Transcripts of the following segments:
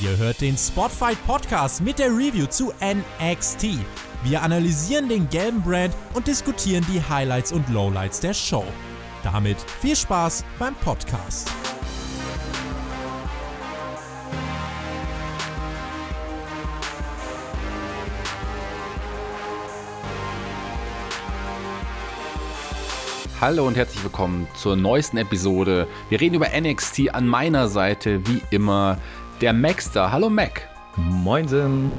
Ihr hört den Spotfight Podcast mit der Review zu NXT. Wir analysieren den gelben Brand und diskutieren die Highlights und Lowlights der Show. Damit viel Spaß beim Podcast. Hallo und herzlich willkommen zur neuesten Episode. Wir reden über NXT an meiner Seite, wie immer, der Maxter. Hallo Mac. Moinsen.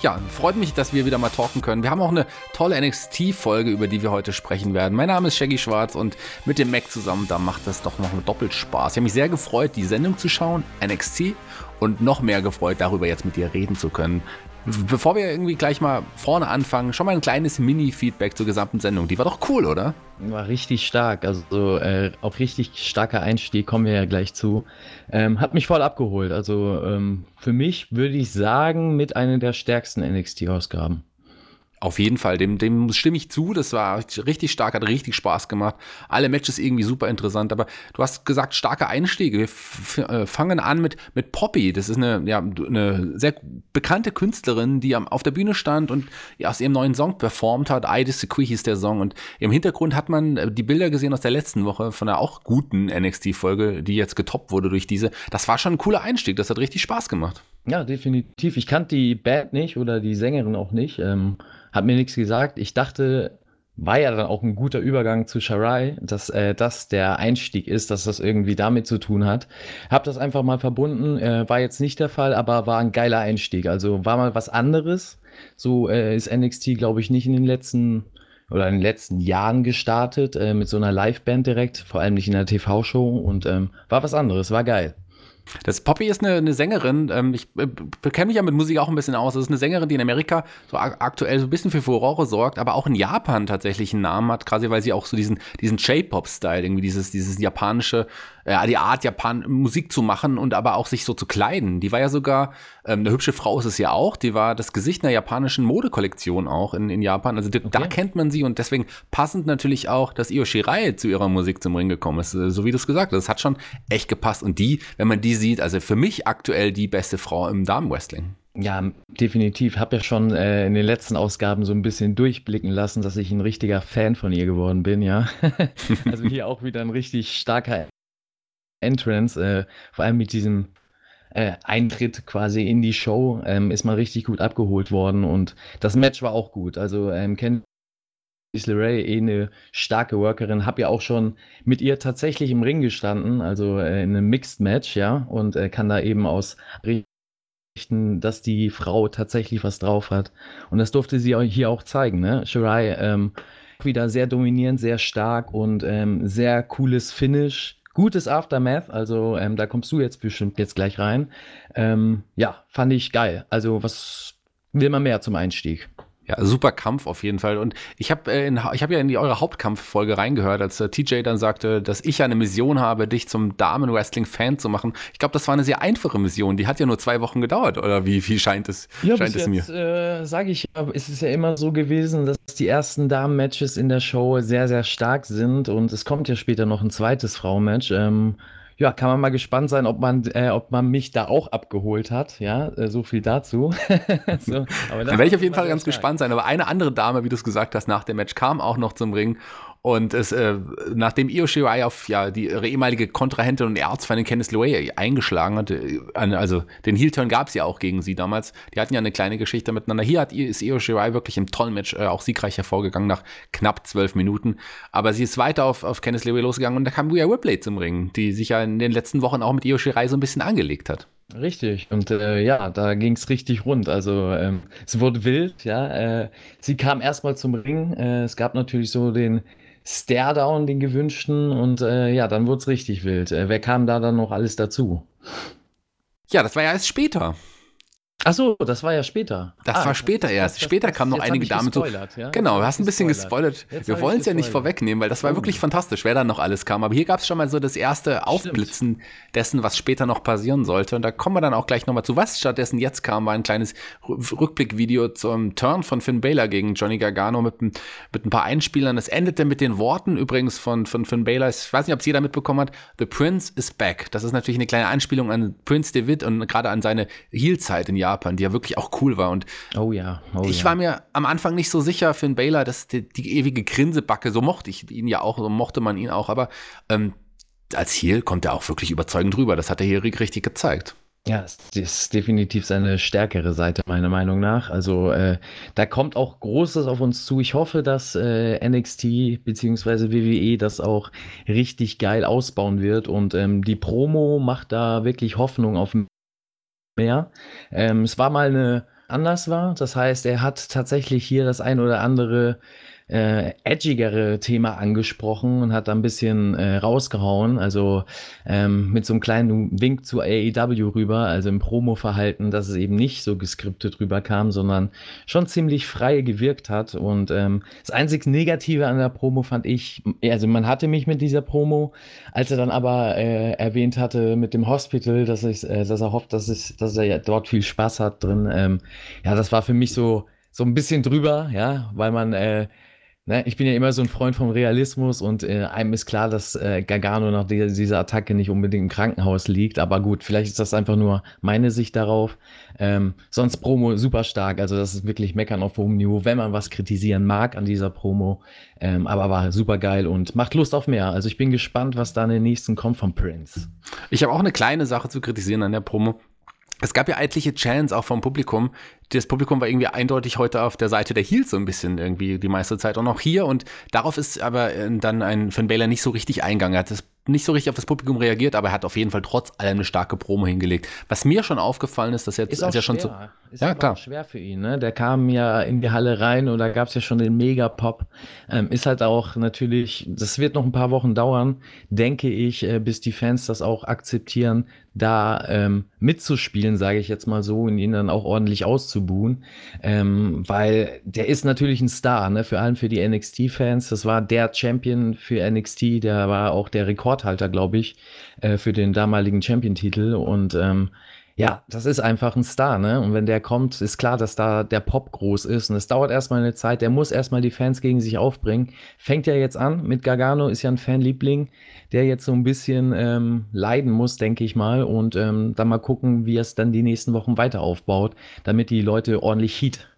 Ja, freut mich, dass wir wieder mal talken können. Wir haben auch eine tolle NXT-Folge, über die wir heute sprechen werden. Mein Name ist Shaggy Schwarz und mit dem Mac zusammen, da macht das doch noch doppelt Spaß. Ich habe mich sehr gefreut, die Sendung zu schauen, NXT, und noch mehr gefreut, darüber jetzt mit dir reden zu können. Bevor wir irgendwie gleich mal vorne anfangen, schon mal ein kleines Mini-Feedback zur gesamten Sendung. Die war doch cool, oder? War richtig stark, also äh, auch richtig starker Einstieg, kommen wir ja gleich zu. Ähm, hat mich voll abgeholt. Also ähm, für mich würde ich sagen, mit einer der stärksten NXT-Ausgaben. Auf jeden Fall, dem, dem stimme ich zu. Das war richtig stark, hat richtig Spaß gemacht. Alle Matches irgendwie super interessant. Aber du hast gesagt, starke Einstiege. Wir äh, fangen an mit, mit Poppy. Das ist eine, ja, eine sehr bekannte Künstlerin, die auf der Bühne stand und aus ihrem neuen Song performt hat. I Disagree hieß der Song. Und im Hintergrund hat man äh, die Bilder gesehen aus der letzten Woche von einer auch guten NXT-Folge, die jetzt getoppt wurde durch diese. Das war schon ein cooler Einstieg. Das hat richtig Spaß gemacht. Ja, definitiv. Ich kannte die Band nicht oder die Sängerin auch nicht. Ähm hat mir nichts gesagt. Ich dachte, war ja dann auch ein guter Übergang zu Sharai, dass äh, das der Einstieg ist, dass das irgendwie damit zu tun hat. Hab das einfach mal verbunden, äh, war jetzt nicht der Fall, aber war ein geiler Einstieg. Also war mal was anderes. So äh, ist NXT, glaube ich, nicht in den letzten oder in den letzten Jahren gestartet äh, mit so einer Liveband direkt, vor allem nicht in der TV-Show und ähm, war was anderes, war geil. Das Poppy ist eine, eine Sängerin. Ähm, ich äh, bekenne mich ja mit Musik auch ein bisschen aus. Das ist eine Sängerin, die in Amerika so aktuell so ein bisschen für Furore sorgt, aber auch in Japan tatsächlich einen Namen hat, quasi weil sie auch so diesen, diesen J-Pop-Style, irgendwie dieses, dieses japanische, äh, die Art, Japan Musik zu machen und aber auch sich so zu kleiden. Die war ja sogar, ähm, eine hübsche Frau ist es ja auch, die war das Gesicht einer japanischen Modekollektion auch in, in Japan. Also okay. da kennt man sie und deswegen passend natürlich auch, dass Io Shirai zu ihrer Musik zum Ring gekommen ist. Äh, so wie du es gesagt hast. Das hat schon echt gepasst. Und die, wenn man die sieht, also für mich aktuell die beste Frau im Damenwrestling. Ja, definitiv. Habe ja schon äh, in den letzten Ausgaben so ein bisschen durchblicken lassen, dass ich ein richtiger Fan von ihr geworden bin, ja. also hier auch wieder ein richtig starker Entrance, äh, vor allem mit diesem äh, Eintritt quasi in die Show, ähm, ist man richtig gut abgeholt worden und das Match war auch gut. Also ähm, Candice LeRae, eh eine starke Workerin, habe ja auch schon mit ihr tatsächlich im Ring gestanden, also äh, in einem Mixed Match, ja, und äh, kann da eben aus dass die Frau tatsächlich was drauf hat. Und das durfte sie hier auch zeigen, ne? Shirai ähm, wieder sehr dominierend, sehr stark und ähm, sehr cooles Finish gutes Aftermath, also ähm, da kommst du jetzt bestimmt jetzt gleich rein. Ähm, ja, fand ich geil. Also was will man mehr zum Einstieg? Ja, super Kampf auf jeden Fall. Und ich habe äh, hab ja in die, eure Hauptkampffolge reingehört, als äh, TJ dann sagte, dass ich ja eine Mission habe, dich zum Damen-Wrestling-Fan zu machen. Ich glaube, das war eine sehr einfache Mission. Die hat ja nur zwei Wochen gedauert, oder wie, wie scheint es, ja, scheint es jetzt, mir? Äh, Sage ich, ist es ja immer so gewesen, dass die ersten Damen-Matches in der Show sehr, sehr stark sind. Und es kommt ja später noch ein zweites Frauenmatch. Ähm, ja, kann man mal gespannt sein, ob man, äh, ob man mich da auch abgeholt hat. Ja, äh, so viel dazu. so, da werde ich auf jeden Fall ganz stark. gespannt sein. Aber eine andere Dame, wie du es gesagt hast, nach dem Match kam auch noch zum Ring und es, äh, nachdem Io Shirai auf ja, die ihre ehemalige Kontrahentin und Erzfeindin Candice LeRae eingeschlagen hatte, äh, also den Heel-Turn gab es ja auch gegen sie damals. Die hatten ja eine kleine Geschichte miteinander. Hier hat, ist Io Shirai wirklich im tollen Match äh, auch siegreich hervorgegangen nach knapp zwölf Minuten. Aber sie ist weiter auf, auf Candice LeRae losgegangen und da kam Rhea Ripley zum Ring, die sich ja in den letzten Wochen auch mit Io Shirai so ein bisschen angelegt hat. Richtig. Und äh, ja, da ging es richtig rund. Also ähm, es wurde wild, ja. Äh, sie kam erstmal zum Ring. Äh, es gab natürlich so den Staredown, den gewünschten. Und äh, ja, dann wurde es richtig wild. Äh, wer kam da dann noch alles dazu? Ja, das war ja erst später. Ach so, das war ja später. Das ah, war später das, erst. Das, später das, kamen noch einige Damen zu. Ja? Genau, du hast ein bisschen gespoilert. gespoilert. Wir wollen es ja nicht vorwegnehmen, weil das war oh. wirklich fantastisch, wer da noch alles kam. Aber hier gab es schon mal so das erste Aufblitzen Stimmt. dessen, was später noch passieren sollte. Und da kommen wir dann auch gleich nochmal zu. Was stattdessen jetzt kam, war ein kleines Rückblickvideo zum Turn von Finn Baylor gegen Johnny Gargano mit, mit ein paar Einspielern. Es endete mit den Worten übrigens von, von Finn Baylor. Ich weiß nicht, ob es jeder mitbekommen hat. The Prince is back. Das ist natürlich eine kleine Einspielung an Prince David und gerade an seine Heel-Zeit in Japan, die ja wirklich auch cool war. Und oh ja, oh ich ja. war mir am Anfang nicht so sicher, Finn Baylor, dass die, die, ewige Grinsebacke, so mochte ich ihn ja auch, so mochte man ihn auch, aber ähm, als Heel kommt er auch wirklich überzeugend rüber. Das hat er hier richtig gezeigt. Ja, das ist definitiv seine stärkere Seite, meiner Meinung nach. Also äh, da kommt auch Großes auf uns zu. Ich hoffe, dass äh, NXT bzw. WWE das auch richtig geil ausbauen wird. Und ähm, die Promo macht da wirklich Hoffnung auf mehr. Ähm, es war mal eine anders war. Das heißt, er hat tatsächlich hier das ein oder andere äh, edgigere Thema angesprochen und hat da ein bisschen äh, rausgehauen. Also ähm, mit so einem kleinen Wink zu AEW rüber, also im Promo-Verhalten, dass es eben nicht so geskriptet rüberkam, sondern schon ziemlich frei gewirkt hat. Und ähm, das einzig Negative an der Promo fand ich, also man hatte mich mit dieser Promo, als er dann aber äh, erwähnt hatte mit dem Hospital, dass, ich, äh, dass er hofft, dass, ich, dass er ja dort viel Spaß hat drin. Ähm, ja, das war für mich so so ein bisschen drüber, ja, weil man äh, Ne, ich bin ja immer so ein Freund vom Realismus und äh, einem ist klar, dass äh, Gargano nach dieser, dieser Attacke nicht unbedingt im Krankenhaus liegt. Aber gut, vielleicht ist das einfach nur meine Sicht darauf. Ähm, sonst Promo super stark. Also das ist wirklich Meckern auf hohem Niveau, wenn man was kritisieren mag an dieser Promo. Ähm, aber war super geil und macht Lust auf mehr. Also ich bin gespannt, was da in den nächsten kommt von Prince. Ich habe auch eine kleine Sache zu kritisieren an der Promo. Es gab ja etliche Chants auch vom Publikum. Das Publikum war irgendwie eindeutig heute auf der Seite der Heels so ein bisschen irgendwie die meiste Zeit und auch hier. Und darauf ist aber äh, dann ein Finn Baylor nicht so richtig eingegangen. Er hat das nicht so richtig auf das Publikum reagiert, aber er hat auf jeden Fall trotz allem eine starke Promo hingelegt. Was mir schon aufgefallen ist, dass er jetzt ist ja schon so. Ist ja, klar. schwer für ihn, ne? Der kam ja in die Halle rein und da gab es ja schon den Mega-Pop. Ähm, ist halt auch natürlich, das wird noch ein paar Wochen dauern, denke ich, äh, bis die Fans das auch akzeptieren, da ähm, mitzuspielen, sage ich jetzt mal so, und ihn dann auch ordentlich auszubuhen. Ähm, weil der ist natürlich ein Star, ne? Vor allem für die NXT-Fans. Das war der Champion für NXT, der war auch der Rekordhalter, glaube ich, äh, für den damaligen Champion-Titel. Und ähm, ja, das ist einfach ein Star, ne? Und wenn der kommt, ist klar, dass da der Pop groß ist. Und es dauert erstmal eine Zeit, der muss erstmal die Fans gegen sich aufbringen. Fängt ja jetzt an mit Gargano, ist ja ein Fanliebling, der jetzt so ein bisschen ähm, leiden muss, denke ich mal. Und ähm, dann mal gucken, wie er es dann die nächsten Wochen weiter aufbaut, damit die Leute ordentlich Heat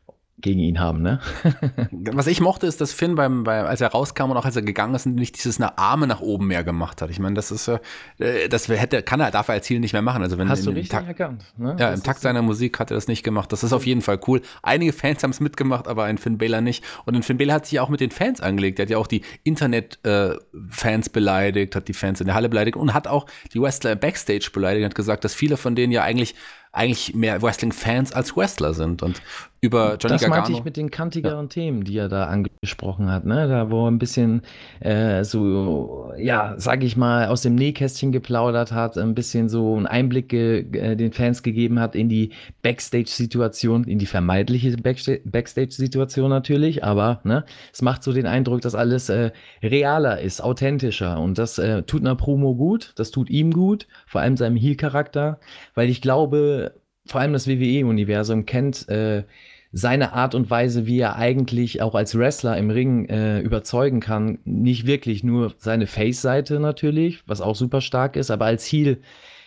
gegen ihn haben, ne? Was ich mochte, ist, dass Finn beim, beim, als er rauskam und auch als er gegangen ist, nicht dieses eine Arme nach oben mehr gemacht hat. Ich meine, das ist, äh, das hätte, kann er, darf er als Ziel nicht mehr machen. Also wenn Hast du richtig Takt, erkannt, ne? Ja, das im Takt seiner Musik hat er das nicht gemacht. Das ist auf jeden Fall cool. Einige Fans haben es mitgemacht, aber ein Finn Baylor nicht. Und ein Finn Baylor hat sich auch mit den Fans angelegt. Er hat ja auch die Internet-Fans äh, beleidigt, hat die Fans in der Halle beleidigt und hat auch die Wrestler Backstage beleidigt, hat gesagt, dass viele von denen ja eigentlich eigentlich mehr Wrestling-Fans als Wrestler sind. Und über Johnny das Gargano. Das meinte ich mit den kantigeren ja. Themen, die er da angesprochen hat, ne? Da wo er ein bisschen äh, so, ja, sag ich mal, aus dem Nähkästchen geplaudert hat, ein bisschen so einen Einblick äh, den Fans gegeben hat in die Backstage-Situation, in die vermeidliche Backstage-Situation natürlich, aber ne, es macht so den Eindruck, dass alles äh, realer ist, authentischer und das äh, tut einer Promo gut, das tut ihm gut, vor allem seinem Heel-Charakter, weil ich glaube, vor allem das WWE-Universum kennt äh, seine Art und Weise, wie er eigentlich auch als Wrestler im Ring äh, überzeugen kann, nicht wirklich nur seine Face-Seite natürlich, was auch super stark ist, aber als Heel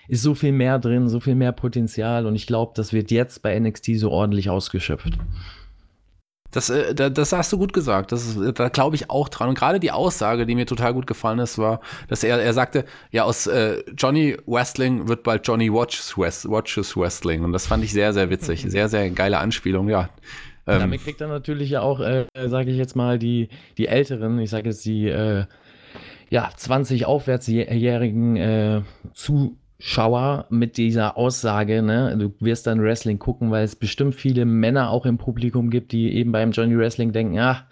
ist so viel mehr drin, so viel mehr Potenzial und ich glaube, das wird jetzt bei NXT so ordentlich ausgeschöpft. Das, äh, das hast du gut gesagt. Das ist, da glaube ich auch dran. Und gerade die Aussage, die mir total gut gefallen ist, war, dass er, er sagte, ja, aus äh, Johnny Wrestling wird bald Johnny Watches, West, Watches Wrestling. Und das fand ich sehr, sehr witzig. Sehr, sehr geile Anspielung, ja. Ähm, damit kriegt er natürlich ja auch, äh, sage ich jetzt mal, die, die Älteren, ich sage jetzt die, äh, ja, 20 Aufwärtsjährigen äh, zu Zuschauer mit dieser Aussage, ne, du wirst dann Wrestling gucken, weil es bestimmt viele Männer auch im Publikum gibt, die eben beim Johnny Wrestling denken, ja,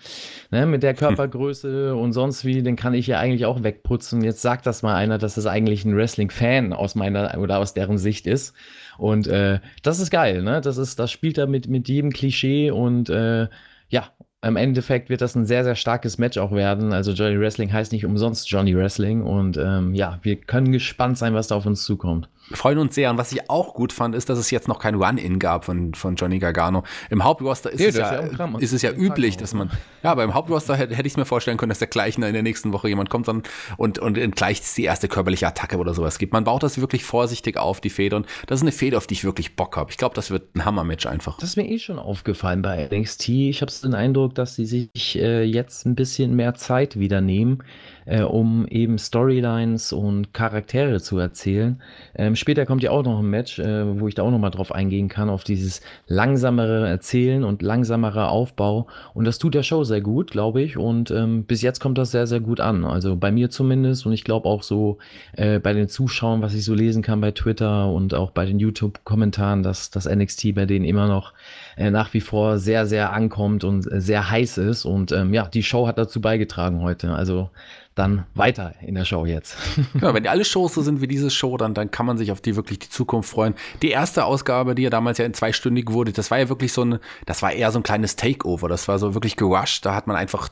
ne, mit der Körpergröße hm. und sonst wie, den kann ich ja eigentlich auch wegputzen. Jetzt sagt das mal einer, dass das eigentlich ein Wrestling-Fan aus meiner oder aus deren Sicht ist. Und äh, das ist geil, ne? Das ist, das spielt da mit, mit jedem Klischee und äh, ja, im Endeffekt wird das ein sehr, sehr starkes Match auch werden. Also Johnny Wrestling heißt nicht umsonst Johnny Wrestling. Und ähm, ja, wir können gespannt sein, was da auf uns zukommt. Freuen uns sehr. Und was ich auch gut fand, ist, dass es jetzt noch kein Run-In gab von, von Johnny Gargano. Im Hauptroster ist, nee, es, ja, ist, ja ist es ja üblich, dass man, ja, aber im Hauptroster hätte, hätte ich mir vorstellen können, dass der gleich in der nächsten Woche jemand kommt dann und, und gleich die erste körperliche Attacke oder sowas gibt. Man baut das wirklich vorsichtig auf, die Feder. Und das ist eine Feder, auf die ich wirklich Bock habe. Ich glaube, das wird ein Hammer-Match einfach. Das ist mir eh schon aufgefallen bei NXT. Ich habe den Eindruck, dass sie sich äh, jetzt ein bisschen mehr Zeit wieder nehmen äh, um eben Storylines und Charaktere zu erzählen. Ähm, später kommt ja auch noch ein Match, äh, wo ich da auch noch mal drauf eingehen kann, auf dieses langsamere Erzählen und langsamere Aufbau. Und das tut der Show sehr gut, glaube ich. Und ähm, bis jetzt kommt das sehr, sehr gut an. Also bei mir zumindest und ich glaube auch so äh, bei den Zuschauern, was ich so lesen kann bei Twitter und auch bei den YouTube-Kommentaren, dass das NXT bei denen immer noch äh, nach wie vor sehr, sehr ankommt und äh, sehr heiß ist. Und ähm, ja, die Show hat dazu beigetragen heute. Also dann weiter in der Show jetzt. Ja, wenn die alle Shows so sind wie diese Show, dann, dann kann man sich auf die wirklich die Zukunft freuen. Die erste Ausgabe, die ja damals ja in zweistündig wurde, das war ja wirklich so ein, das war eher so ein kleines Takeover. Das war so wirklich gerusht. Da hat man einfach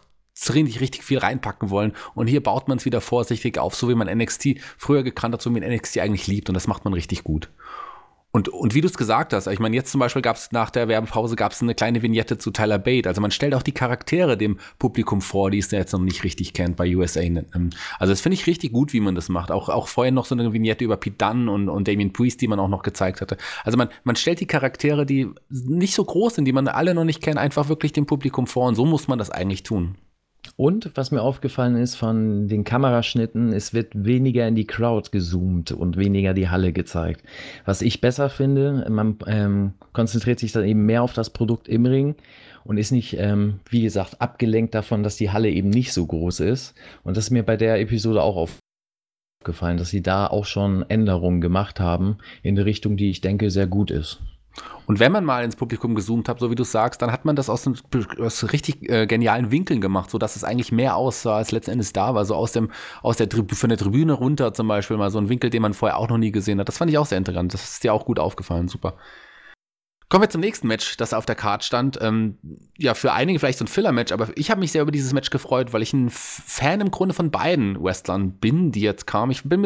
richtig, richtig viel reinpacken wollen. Und hier baut man es wieder vorsichtig auf, so wie man NXT früher gekannt hat, so wie man NXT eigentlich liebt. Und das macht man richtig gut. Und, und wie du es gesagt hast, ich meine, jetzt zum Beispiel gab es nach der Werbepause gab es eine kleine Vignette zu Tyler Bate. Also man stellt auch die Charaktere dem Publikum vor, die es jetzt noch nicht richtig kennt bei USA. Ähm, also das finde ich richtig gut, wie man das macht. Auch, auch vorher noch so eine Vignette über Pete Dunne und, und Damien Priest, die man auch noch gezeigt hatte. Also man, man stellt die Charaktere, die nicht so groß sind, die man alle noch nicht kennt, einfach wirklich dem Publikum vor. Und so muss man das eigentlich tun. Und was mir aufgefallen ist von den Kameraschnitten, es wird weniger in die Crowd gezoomt und weniger die Halle gezeigt. Was ich besser finde, man ähm, konzentriert sich dann eben mehr auf das Produkt im Ring und ist nicht, ähm, wie gesagt, abgelenkt davon, dass die Halle eben nicht so groß ist. Und das ist mir bei der Episode auch aufgefallen, dass sie da auch schon Änderungen gemacht haben in eine Richtung, die ich denke sehr gut ist. Und wenn man mal ins Publikum gezoomt hat, so wie du sagst, dann hat man das aus, einem, aus richtig äh, genialen Winkeln gemacht, sodass es eigentlich mehr aussah, als letzten Endes da war. So aus dem, aus der von der Tribüne runter zum Beispiel mal so ein Winkel, den man vorher auch noch nie gesehen hat. Das fand ich auch sehr interessant. Das ist dir auch gut aufgefallen. Super. Kommen wir zum nächsten Match, das auf der Card stand. Ähm, ja, für einige vielleicht so ein Filler-Match, aber ich habe mich sehr über dieses Match gefreut, weil ich ein Fan im Grunde von beiden Wrestlern bin, die jetzt kamen. Ich bin,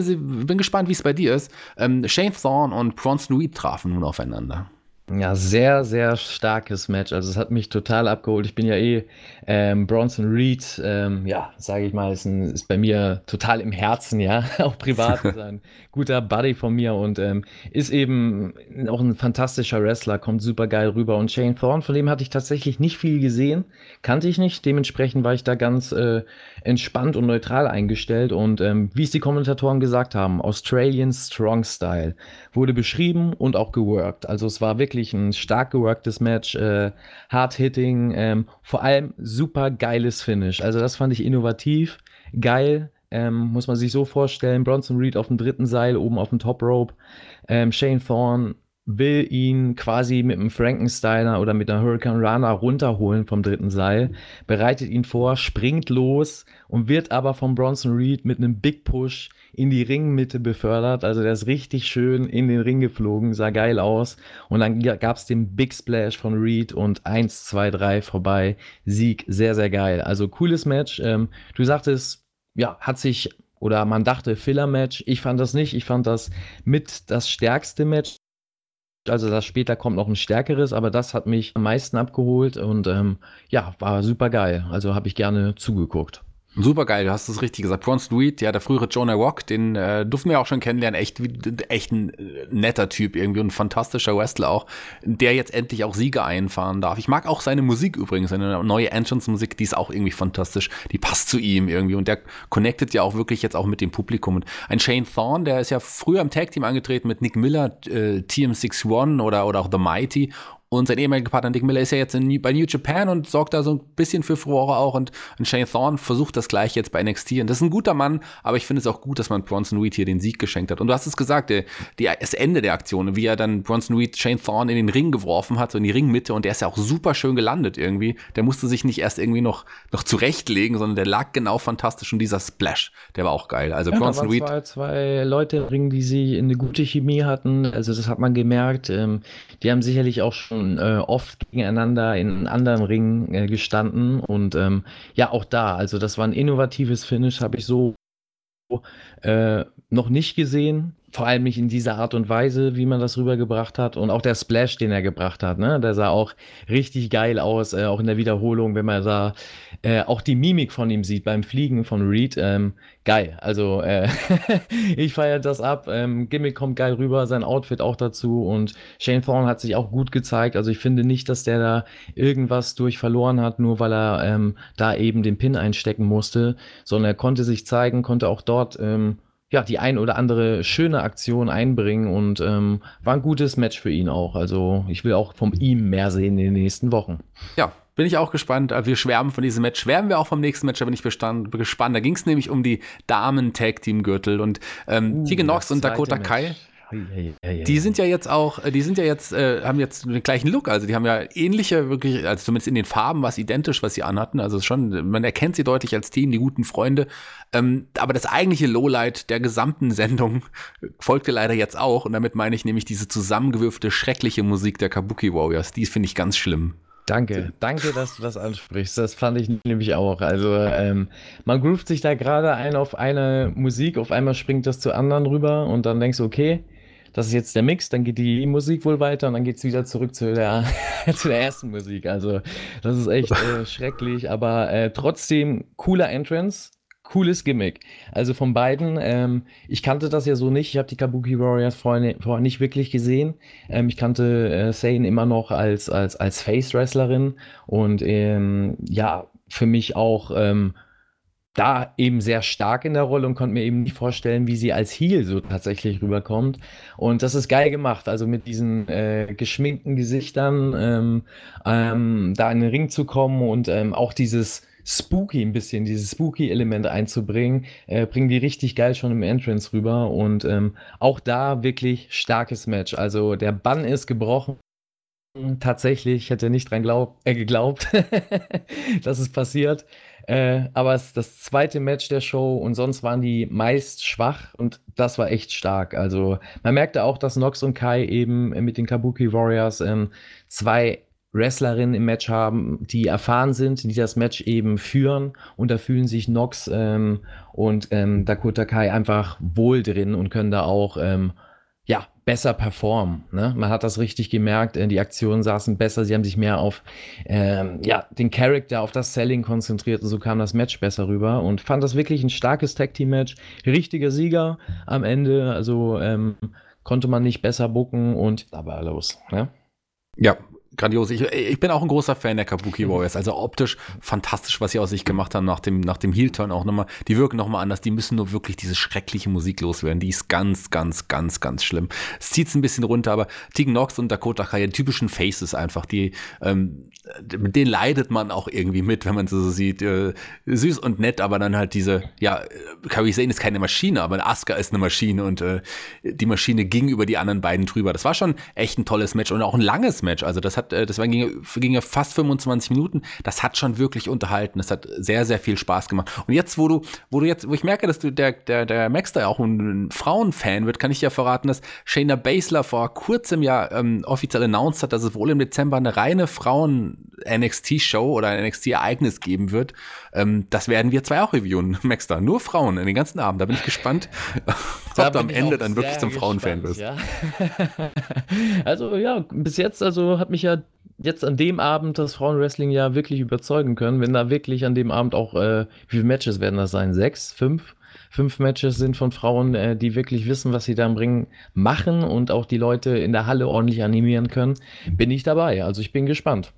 bin gespannt, wie es bei dir ist. Ähm, Shane Thorne und Bronson Reed trafen nun aufeinander. Ja, sehr, sehr starkes Match. Also es hat mich total abgeholt. Ich bin ja eh ähm, Bronson Reed, ähm, ja, sage ich mal, ist, ein, ist bei mir total im Herzen, ja, auch privat ist ein guter Buddy von mir und ähm, ist eben auch ein fantastischer Wrestler, kommt super geil rüber. Und Shane Thorne, von dem hatte ich tatsächlich nicht viel gesehen, kannte ich nicht. Dementsprechend war ich da ganz äh, entspannt und neutral eingestellt. Und ähm, wie es die Kommentatoren gesagt haben, Australian Strong Style wurde beschrieben und auch geworkt. Also es war wirklich ein stark geworktes Match, äh, hard-hitting, ähm, vor allem super geiles Finish. Also das fand ich innovativ, geil. Ähm, muss man sich so vorstellen, Bronson Reed auf dem dritten Seil, oben auf dem Top Rope. Ähm, Shane Thorne will ihn quasi mit einem Frankensteiner oder mit einer Hurricane Runner runterholen vom dritten Seil, bereitet ihn vor, springt los und wird aber von Bronson Reed mit einem Big Push in die Ringmitte befördert. Also der ist richtig schön in den Ring geflogen, sah geil aus. Und dann gab es den Big Splash von Reed und 1, 2, 3 vorbei. Sieg, sehr, sehr geil. Also cooles Match. Ähm, du sagtest, ja, hat sich oder man dachte Filler-Match. Ich fand das nicht. Ich fand das mit das stärkste Match also das später kommt noch ein stärkeres, aber das hat mich am meisten abgeholt und ähm, ja, war super geil. Also habe ich gerne zugeguckt. Super geil, du hast es richtig gesagt. Bronson Reed, ja, der frühere Jonah Rock, den äh, durften wir auch schon kennenlernen. Echt, echt ein äh, netter Typ irgendwie und ein fantastischer Wrestler auch, der jetzt endlich auch Siege einfahren darf. Ich mag auch seine Musik übrigens, seine neue Entrance-Musik, die ist auch irgendwie fantastisch. Die passt zu ihm irgendwie und der connectet ja auch wirklich jetzt auch mit dem Publikum. Und ein Shane Thorne, der ist ja früher im Tag-Team angetreten mit Nick Miller, äh, TM61 oder, oder auch The Mighty Und sein ehemaliger Partner Dick Miller ist ja jetzt in, bei New Japan und sorgt da so ein bisschen für Furore auch. Und, und Shane Thorne versucht das gleich jetzt bei NXT. Und das ist ein guter Mann, aber ich finde es auch gut, dass man Bronson Reed hier den Sieg geschenkt hat. Und du hast es gesagt, der, die, das Ende der Aktion, wie er dann Bronson Reed Shane Thorne in den Ring geworfen hat, so in die Ringmitte. Und der ist ja auch super schön gelandet irgendwie. Der musste sich nicht erst irgendwie noch, noch zurechtlegen, sondern der lag genau fantastisch. Und dieser Splash, der war auch geil. Also ja, Bronson Reed. Zwei, zwei Leute im Ring, die sie eine gute Chemie hatten. Also das hat man gemerkt. Ähm, die haben sicherlich auch schon äh, oft gegeneinander in anderen Ringen äh, gestanden. Und ähm, ja, auch da, also das war ein innovatives Finish, habe ich so äh, noch nicht gesehen. Vor allem nicht in dieser Art und Weise, wie man das rübergebracht hat. Und auch der Splash, den er gebracht hat, ne? der sah auch richtig geil aus, äh, auch in der Wiederholung, wenn man da äh, auch die Mimik von ihm sieht beim Fliegen von Reed. Ähm, geil. Also äh, ich feiere das ab. Ähm, Gimmick kommt geil rüber, sein Outfit auch dazu. Und Shane Thorne hat sich auch gut gezeigt. Also ich finde nicht, dass der da irgendwas durch verloren hat, nur weil er ähm, da eben den Pin einstecken musste, sondern er konnte sich zeigen, konnte auch dort ähm, ja, die ein oder andere schöne Aktion einbringen und ähm, war ein gutes Match für ihn auch. Also ich will auch von ihm mehr sehen in den nächsten Wochen. Ja, bin ich auch gespannt. Äh, wir schwärmen von diesem Match. Schwärmen wir auch vom nächsten Match, da bin ich bestand, gespannt. Da ging es nämlich um die Damen-Tag-Team-Gürtel und ähm, uh, Tegan Nox und Dakota Match. Kai die sind ja jetzt auch, die sind ja jetzt, äh, haben jetzt den gleichen Look. Also die haben ja ähnliche, wirklich, also zumindest in den Farben was identisch, was sie anhatten. Also schon, man erkennt sie deutlich als Team, die guten Freunde. Ähm, aber das eigentliche Lowlight der gesamten Sendung folgte leider jetzt auch. Und damit meine ich nämlich diese zusammengewürfte, schreckliche Musik der Kabuki Warriors. Die finde ich ganz schlimm. Danke, danke, dass du das ansprichst. Das fand ich nämlich auch. Also ähm, man groovt sich da gerade ein auf eine Musik, auf einmal springt das zu anderen rüber und dann denkst du, okay, das ist jetzt der Mix, dann geht die Musik wohl weiter und dann geht es wieder zurück zu der, zu der ersten Musik. Also das ist echt äh, schrecklich, aber äh, trotzdem cooler Entrance, cooles Gimmick. Also von beiden, ähm, ich kannte das ja so nicht, ich habe die Kabuki Warriors vorher, vorher nicht wirklich gesehen. Ähm, ich kannte äh, Sane immer noch als, als, als Face-Wrestlerin und ähm, ja, für mich auch ähm, da eben sehr stark in der Rolle und konnte mir eben nicht vorstellen, wie sie als Heel so tatsächlich rüberkommt. Und das ist geil gemacht, also mit diesen äh, geschminkten Gesichtern ähm, ähm, da in den Ring zu kommen und ähm, auch dieses Spooky ein bisschen, dieses Spooky-Element einzubringen, äh, bringen die richtig geil schon im Entrance rüber und ähm, auch da wirklich starkes Match. Also der Bann ist gebrochen. Tatsächlich, ich hätte nicht dran glaub, äh, geglaubt, dass es passiert. Äh, aber es ist das zweite Match der Show und sonst waren die meist schwach und das war echt stark. Also man merkte auch, dass Nox und Kai eben mit den Kabuki Warriors ähm, zwei Wrestlerinnen im Match haben, die erfahren sind, die das Match eben führen und da fühlen sich Nox ähm, und ähm, Dakota Kai einfach wohl drin und können da auch ähm, ja, besser performen. Ne? Man hat das richtig gemerkt, äh, die Aktionen saßen besser, sie haben sich mehr auf ähm, ja, den Charakter, auf das Selling konzentriert und so kam das Match besser rüber und fand das wirklich ein starkes Tag-Team-Match. Richtiger Sieger am Ende, also ähm, konnte man nicht besser bucken und da war los. Ne? Ja, grandios. Ich, ich, bin auch ein großer Fan der Kabuki mhm. Warriors. Also optisch fantastisch, was sie aus sich gemacht haben nach dem, nach dem Heel-Turn auch nochmal. Die wirken nochmal anders. Die müssen nur wirklich diese schreckliche Musik loswerden. Die ist ganz, ganz, ganz, ganz schlimm. Es zieht es ein bisschen runter, aber Tegan Nox und Dakota Kai, typischen Faces einfach, die, ähm, mit denen leidet man auch irgendwie mit, wenn man sie so sieht. Äh, süß und nett, aber dann halt diese, ja, Kairi Sane ist keine Maschine, aber Asuka ist eine Maschine und äh, die Maschine ging über die anderen beiden drüber. Das war schon echt ein tolles Match und auch ein langes Match. Also das hat hat, äh, das war, ging, ging ja fast 25 Minuten. Das hat schon wirklich unterhalten. Das hat sehr, sehr viel Spaß gemacht. Und jetzt, wo du, wo du jetzt, wo ich merke, dass du der, der, der Max da auch ein Frauenfan wird, kann ich ja verraten, dass Shayna Baszler vor kurzem ja ähm, offiziell announced hat, dass es wohl im Dezember eine reine Frauen-NXT-Show oder ein NXT-Ereignis geben wird. Ähm, das werden wir zwei auch reviewen, Max da. Nur Frauen in den ganzen Abend. Da bin ich gespannt, ob du am Ende dann wirklich zum Frauenfan wirst. Ja. also ja, bis jetzt also hat mich ja jetzt an dem Abend das Frauenwrestling ja wirklich überzeugen können, wenn da wirklich an dem Abend auch, äh, wie viele Matches werden das sein? Sechs, fünf? Fünf Matches sind von Frauen, äh, die wirklich wissen, was sie da im Ring machen und auch die Leute in der Halle ordentlich animieren können, bin ich dabei. Also ich bin gespannt.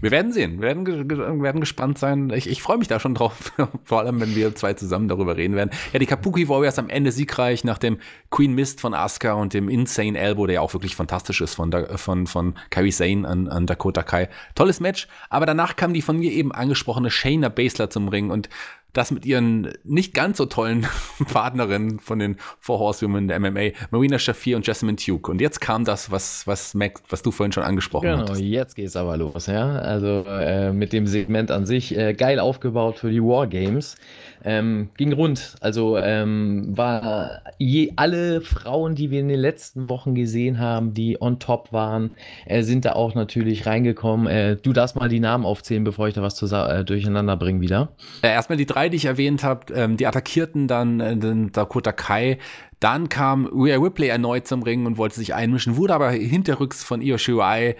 Wir werden sehen. Wir werden, werden gespannt sein. Ich, ich freue mich da schon drauf. Vor allem, wenn wir zwei zusammen darüber reden werden. Ja, die Kabuki Warriors am Ende siegreich nach dem Queen Mist von Asuka und dem Insane Elbow, der ja auch wirklich fantastisch ist von, von, von Kairi Sane an, an Dakota Kai. Tolles Match. Aber danach kam die von mir eben angesprochene Shayna Baszler zum Ring und das mit ihren nicht ganz so tollen Partnerinnen von den Four Horsewomen der MMA, Marina Shafir und Jasmine Duke. Und jetzt kam das, was, was, Mac, was du vorhin schon angesprochen genau, hattest. Genau, jetzt geht's aber los, ja. Also äh, mit dem Segment an sich äh, geil aufgebaut für die Wargames. Ähm, ging rund. Also ähm, war je, alle Frauen, die wir in den letzten Wochen gesehen haben, die on top waren, äh, sind da auch natürlich reingekommen. Äh, du darfst mal die Namen aufzählen, bevor ich da was äh, durcheinander bringe wieder. Äh, erstmal die drei, die ich erwähnt habe, ähm, die attackierten dann äh, den Dakota Kai. Dann kam Rhea Ripley erneut zum Ring und wollte sich einmischen, wurde aber hinterrücks von Io Shirai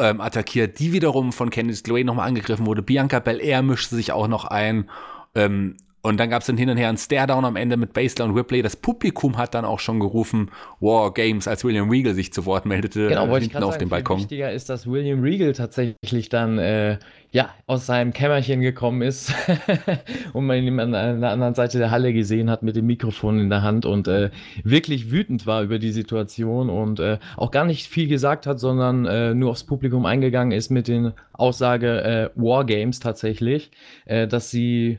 ähm, attackiert, die wiederum von Candice Clay nochmal angegriffen wurde. Bianca Belair mischte sich auch noch ein. Ähm, und dann gab es dann hin und her einen Stare-Down am Ende mit Basler und Ripley. Das Publikum hat dann auch schon gerufen, War Games, als William Regal sich zu Wort meldete, genau, äh, hinten auf sagen, dem Balkon. Wichtiger ist, dass William Regal tatsächlich dann äh, ja, aus seinem Kämmerchen gekommen ist und man ihn an der anderen Seite der Halle gesehen hat mit dem Mikrofon in der Hand und äh, wirklich wütend war über die Situation und äh, auch gar nicht viel gesagt hat, sondern äh, nur aufs Publikum eingegangen ist mit den Aussage äh, Wargames tatsächlich, äh, dass sie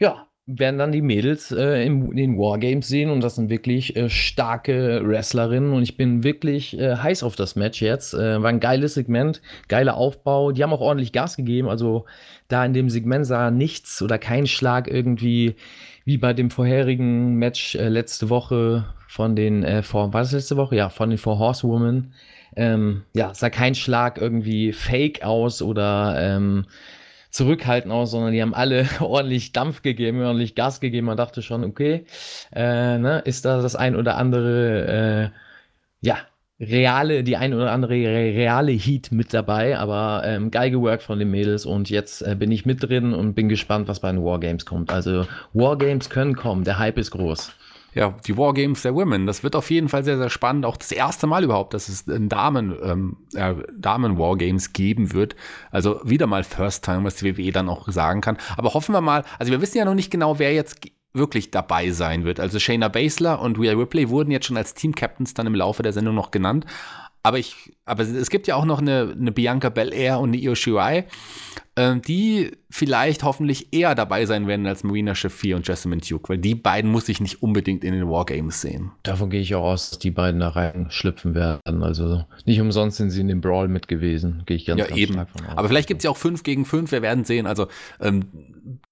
ja werden dann die Mädels äh, in, in den Wargames sehen und das sind wirklich äh, starke Wrestlerinnen und ich bin wirklich äh, heiß auf das Match jetzt. Äh, war ein geiles Segment, geiler Aufbau. Die haben auch ordentlich Gas gegeben, also da in dem Segment sah nichts oder kein Schlag irgendwie wie bei dem vorherigen Match äh, letzte Woche von den, äh, vor, war das letzte Woche? Ja, von den Four Horsewomen. Ähm, ja, sah kein Schlag irgendwie fake aus oder ähm, zurückhaltend aus, sondern die haben alle ordentlich Dampf gegeben, ordentlich Gas gegeben. Man dachte schon, okay, äh, ne, ist da das ein oder andere, äh, ja, reale, die ein oder andere reale Heat mit dabei, aber ähm, geil geworkt von den Mädels und jetzt äh, bin ich mit drin und bin gespannt, was bei den Wargames kommt. Also Wargames können kommen, der Hype ist groß ja, die Wargames der Women. Das wird auf jeden Fall sehr, sehr spannend. Auch das erste Mal überhaupt, dass es Damen, ähm, äh, Damen Wargames geben wird. Also wieder mal First Time, was die WWE dann auch sagen kann. Aber hoffen wir mal, also wir wissen ja noch nicht genau, wer jetzt wirklich dabei sein wird. Also Shayna Baszler und Rhea Ripley wurden jetzt schon als Team Captains dann im Laufe der Sendung noch genannt. Aber ich, aber es gibt ja auch noch eine, eine Bianca Belair und eine Io Shirai, äh, die vielleicht hoffentlich eher dabei sein werden als Marina Shafir und Jasmine Duke, weil die beiden muss ich nicht unbedingt in den Wargames sehen. Davon gehe ich auch aus, dass die beiden da reinschlüpfen werden. Also nicht umsonst sind sie in dem Brawl mit gewesen, gehe ich ganz, ja, ganz eben. stark von aus. Aber vielleicht gibt es ja auch 5 gegen 5, wir werden sehen. Also ähm,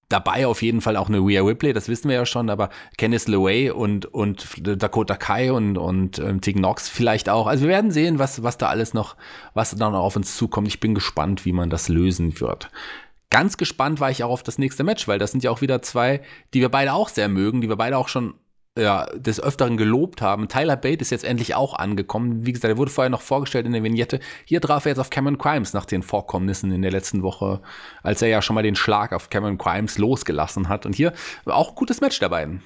dabei auf jeden Fall auch eine Rhea Ripley, das wissen wir ja schon, aber Kenneth LeWay und, und Dakota Kai und, und ähm, Tegan Knox vielleicht auch. Also wir werden sehen, was, was da alles noch, was da noch auf uns zukommt. Ich bin gespannt, wie man das lösen wird. Ganz gespannt war ich auch auf das nächste Match, weil das sind ja auch wieder zwei, die wir beide auch sehr mögen, die wir beide auch schon ja, des Öfteren gelobt haben. Tyler Bate ist jetzt endlich auch angekommen. Wie gesagt, er wurde vorher noch vorgestellt in der Vignette. Hier traf er jetzt auf Cameron Crimes nach den Vorkommnissen in der letzten Woche, als er ja schon mal den Schlag auf Cameron Crimes losgelassen hat. Und hier auch ein gutes Match der beiden.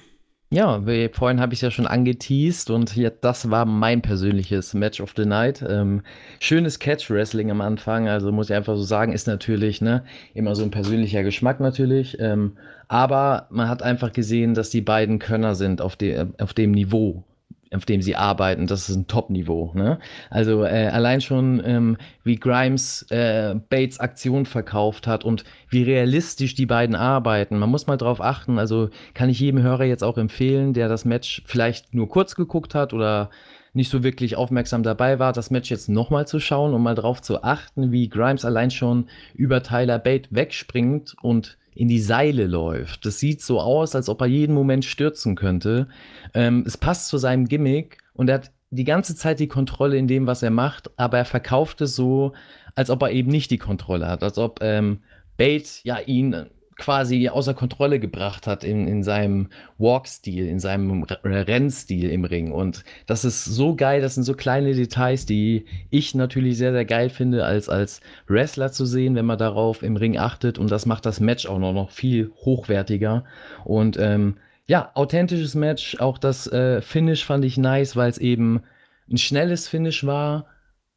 Ja, wie, vorhin habe ich es ja schon angeteased und hier, das war mein persönliches Match of the Night. Ähm, schönes Catch-Wrestling am Anfang, also muss ich einfach so sagen, ist natürlich ne, immer so ein persönlicher Geschmack natürlich. Ähm, aber man hat einfach gesehen, dass die beiden Könner sind auf, de auf dem Niveau auf dem sie arbeiten, das ist ein Top-Niveau. Ne? Also äh, allein schon, ähm, wie Grimes äh, Bates Aktion verkauft hat und wie realistisch die beiden arbeiten. Man muss mal drauf achten. Also kann ich jedem Hörer jetzt auch empfehlen, der das Match vielleicht nur kurz geguckt hat oder nicht so wirklich aufmerksam dabei war, das Match jetzt nochmal zu schauen, um mal drauf zu achten, wie Grimes allein schon über Tyler Bate wegspringt und in die Seile läuft. Das sieht so aus, als ob er jeden Moment stürzen könnte. Ähm, es passt zu seinem Gimmick und er hat die ganze Zeit die Kontrolle in dem, was er macht, aber er verkauft es so, als ob er eben nicht die Kontrolle hat, als ob ähm, Bate ja ihn quasi außer Kontrolle gebracht hat in, in seinem Walk-Stil, in seinem Rennstil im Ring. Und das ist so geil, das sind so kleine Details, die ich natürlich sehr, sehr geil finde, als, als Wrestler zu sehen, wenn man darauf im Ring achtet. Und das macht das Match auch noch, noch viel hochwertiger. Und ähm, ja, authentisches Match. Auch das äh, Finish fand ich nice, weil es eben ein schnelles Finish war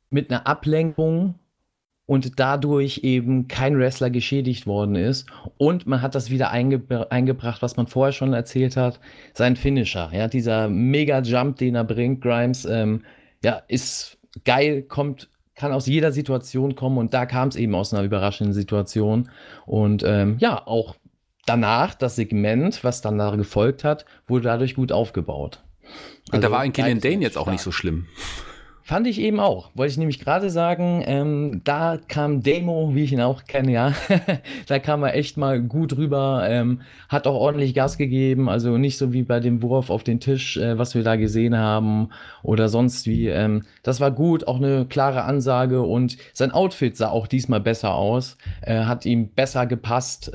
mit einer Ablenkung und dadurch eben kein Wrestler geschädigt worden ist. Und man hat das wieder einge eingebracht, was man vorher schon erzählt hat, sein Finisher. Ja, dieser Mega-Jump, den er bringt, Grimes, ähm, ja, ist geil, kommt, kann aus jeder Situation kommen und da kam es eben aus einer überraschenden Situation. Und ähm, ja, auch danach, das Segment, was dann da gefolgt hat, wurde dadurch gut aufgebaut. Und also, da war ein Killian Dane jetzt auch nicht so schlimm. Fand ich eben auch. Wollte ich nämlich gerade sagen, ähm, da kam Demo, wie ich ihn auch kenne, ja. da kam er echt mal gut rüber, ähm, hat auch ordentlich Gas gegeben, also nicht so wie bei dem Wurf auf den Tisch, äh, was wir da gesehen haben oder sonst wie. Ähm, das war gut, auch eine klare Ansage und sein Outfit sah auch diesmal besser aus, äh, hat ihm besser gepasst.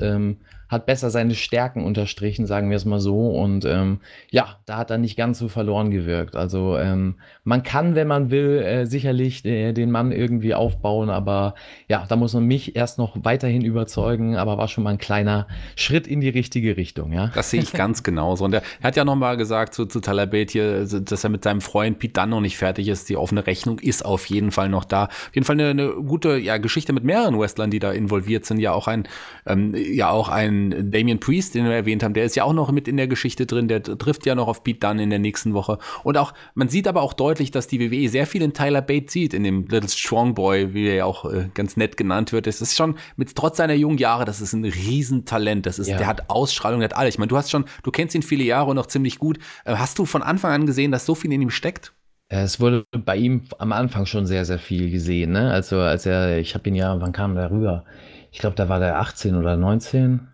Hat besser seine Stärken unterstrichen, sagen wir es mal so. Und ähm, ja, da hat er nicht ganz so verloren gewirkt. Also ähm, man kann, wenn man will, äh, sicherlich äh, den Mann irgendwie aufbauen, aber ja, da muss man mich erst noch weiterhin überzeugen, aber war schon mal ein kleiner Schritt in die richtige Richtung, ja. Das sehe ich ganz genauso. Und er, er hat ja nochmal gesagt zu, zu Talabate hier, dass er mit seinem Freund Pete Dunn noch nicht fertig ist. Die offene Rechnung ist auf jeden Fall noch da. Auf jeden Fall eine, eine gute ja, Geschichte mit mehreren Wrestlern, die da involviert sind. Ja, auch ein, ähm, ja, auch ein Damien Priest, den wir erwähnt haben, der ist ja auch noch mit in der Geschichte drin, der trifft ja noch auf Pete Dunne in der nächsten Woche. Und auch, man sieht aber auch deutlich, dass die WWE sehr viel in Tyler Bates sieht, in dem Little Strong Boy, wie er ja auch äh, ganz nett genannt wird. Es ist schon, mit trotz seiner jungen Jahre, das ist ein Riesentalent. Das ist, ja. der hat Ausstrahlung, der hat alles. Ich meine, du hast schon, du kennst ihn viele Jahre und noch ziemlich gut. Äh, hast du von Anfang an gesehen, dass so viel in ihm steckt? Es wurde bei ihm am Anfang schon sehr, sehr viel gesehen. Ne? Also als er, ich habe ihn ja, wann kam der rüber? Ich glaube, da war der 18 oder 19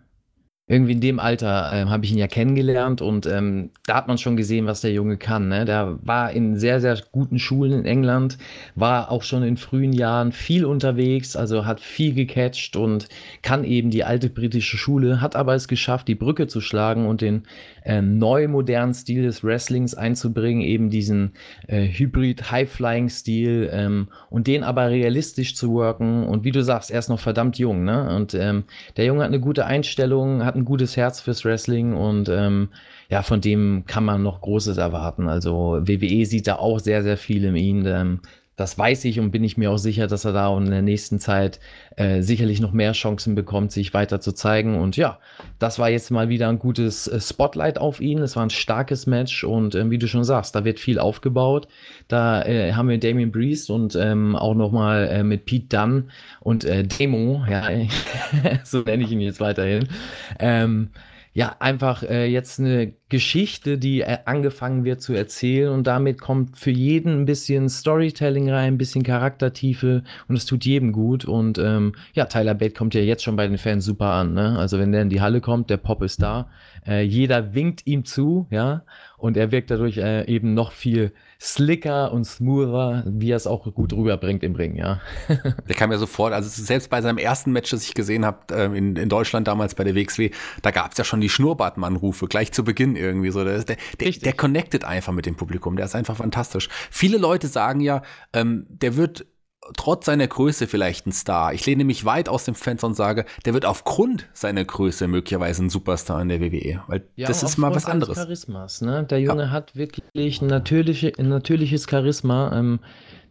irgendwie in dem Alter ähm, habe ich ihn ja kennengelernt und ähm, da hat man schon gesehen, was der Junge kann. Ne? Der war in sehr, sehr guten Schulen in England, war auch schon in frühen Jahren viel unterwegs, also hat viel gecatcht und kann eben die alte britische Schule, hat aber es geschafft, die Brücke zu schlagen und den äh, neu modernen Stil des Wrestlings einzubringen, eben diesen äh, Hybrid-High-Flying-Stil ähm, und den aber realistisch zu worken. Und wie du sagst, er ist noch verdammt jung. Ne? Und ähm, der Junge hat eine gute Einstellung, hat ein gutes Herz fürs Wrestling und ähm, ja, von dem kann man noch Großes erwarten. Also WWE sieht da auch sehr, sehr viel in ihm. Das weiß ich und bin ich mir auch sicher, dass er da in der nächsten Zeit äh, sicherlich noch mehr Chancen bekommt, sich weiter zu zeigen. Und ja, das war jetzt mal wieder ein gutes äh, Spotlight auf ihn. Es war ein starkes Match und äh, wie du schon sagst, da wird viel aufgebaut. Da äh, haben wir Damien Priest und ähm, auch nochmal äh, mit Pete Dunn und äh, Demo, ja, so nenne ich ihn jetzt weiterhin. Ähm, ja, einfach äh, jetzt eine Geschichte, die äh, angefangen wird zu erzählen und damit kommt für jeden ein bisschen Storytelling rein, ein bisschen Charaktertiefe und es tut jedem gut und ähm, ja, Tyler Bate kommt ja jetzt schon bei den Fans super an, ne? Also wenn der in die Halle kommt, der Pop ist da, äh, jeder winkt ihm zu, ja, und er wirkt dadurch äh, eben noch viel slicker und smoother, wie er es auch gut rüberbringt im Ring, ja. der kam ja sofort, also selbst bei seinem ersten Match, das ich gesehen habe äh, in, in Deutschland damals bei der WXW, da gab es ja schon die Schnurrbartmann-Rufe gleich zu Beginn irgendwie so. Der, der, der, der connectet einfach mit dem Publikum, der ist einfach fantastisch. Viele Leute sagen ja, ähm, der wird trotz seiner Größe vielleicht ein Star. Ich lehne mich weit aus dem Fenster und sage, der wird aufgrund seiner Größe möglicherweise ein Superstar in der WWE. Weil ja, das ist mal was anderes. Charismas, ne? Der Junge ja. hat wirklich ein, natürliche, ein natürliches Charisma. Ähm,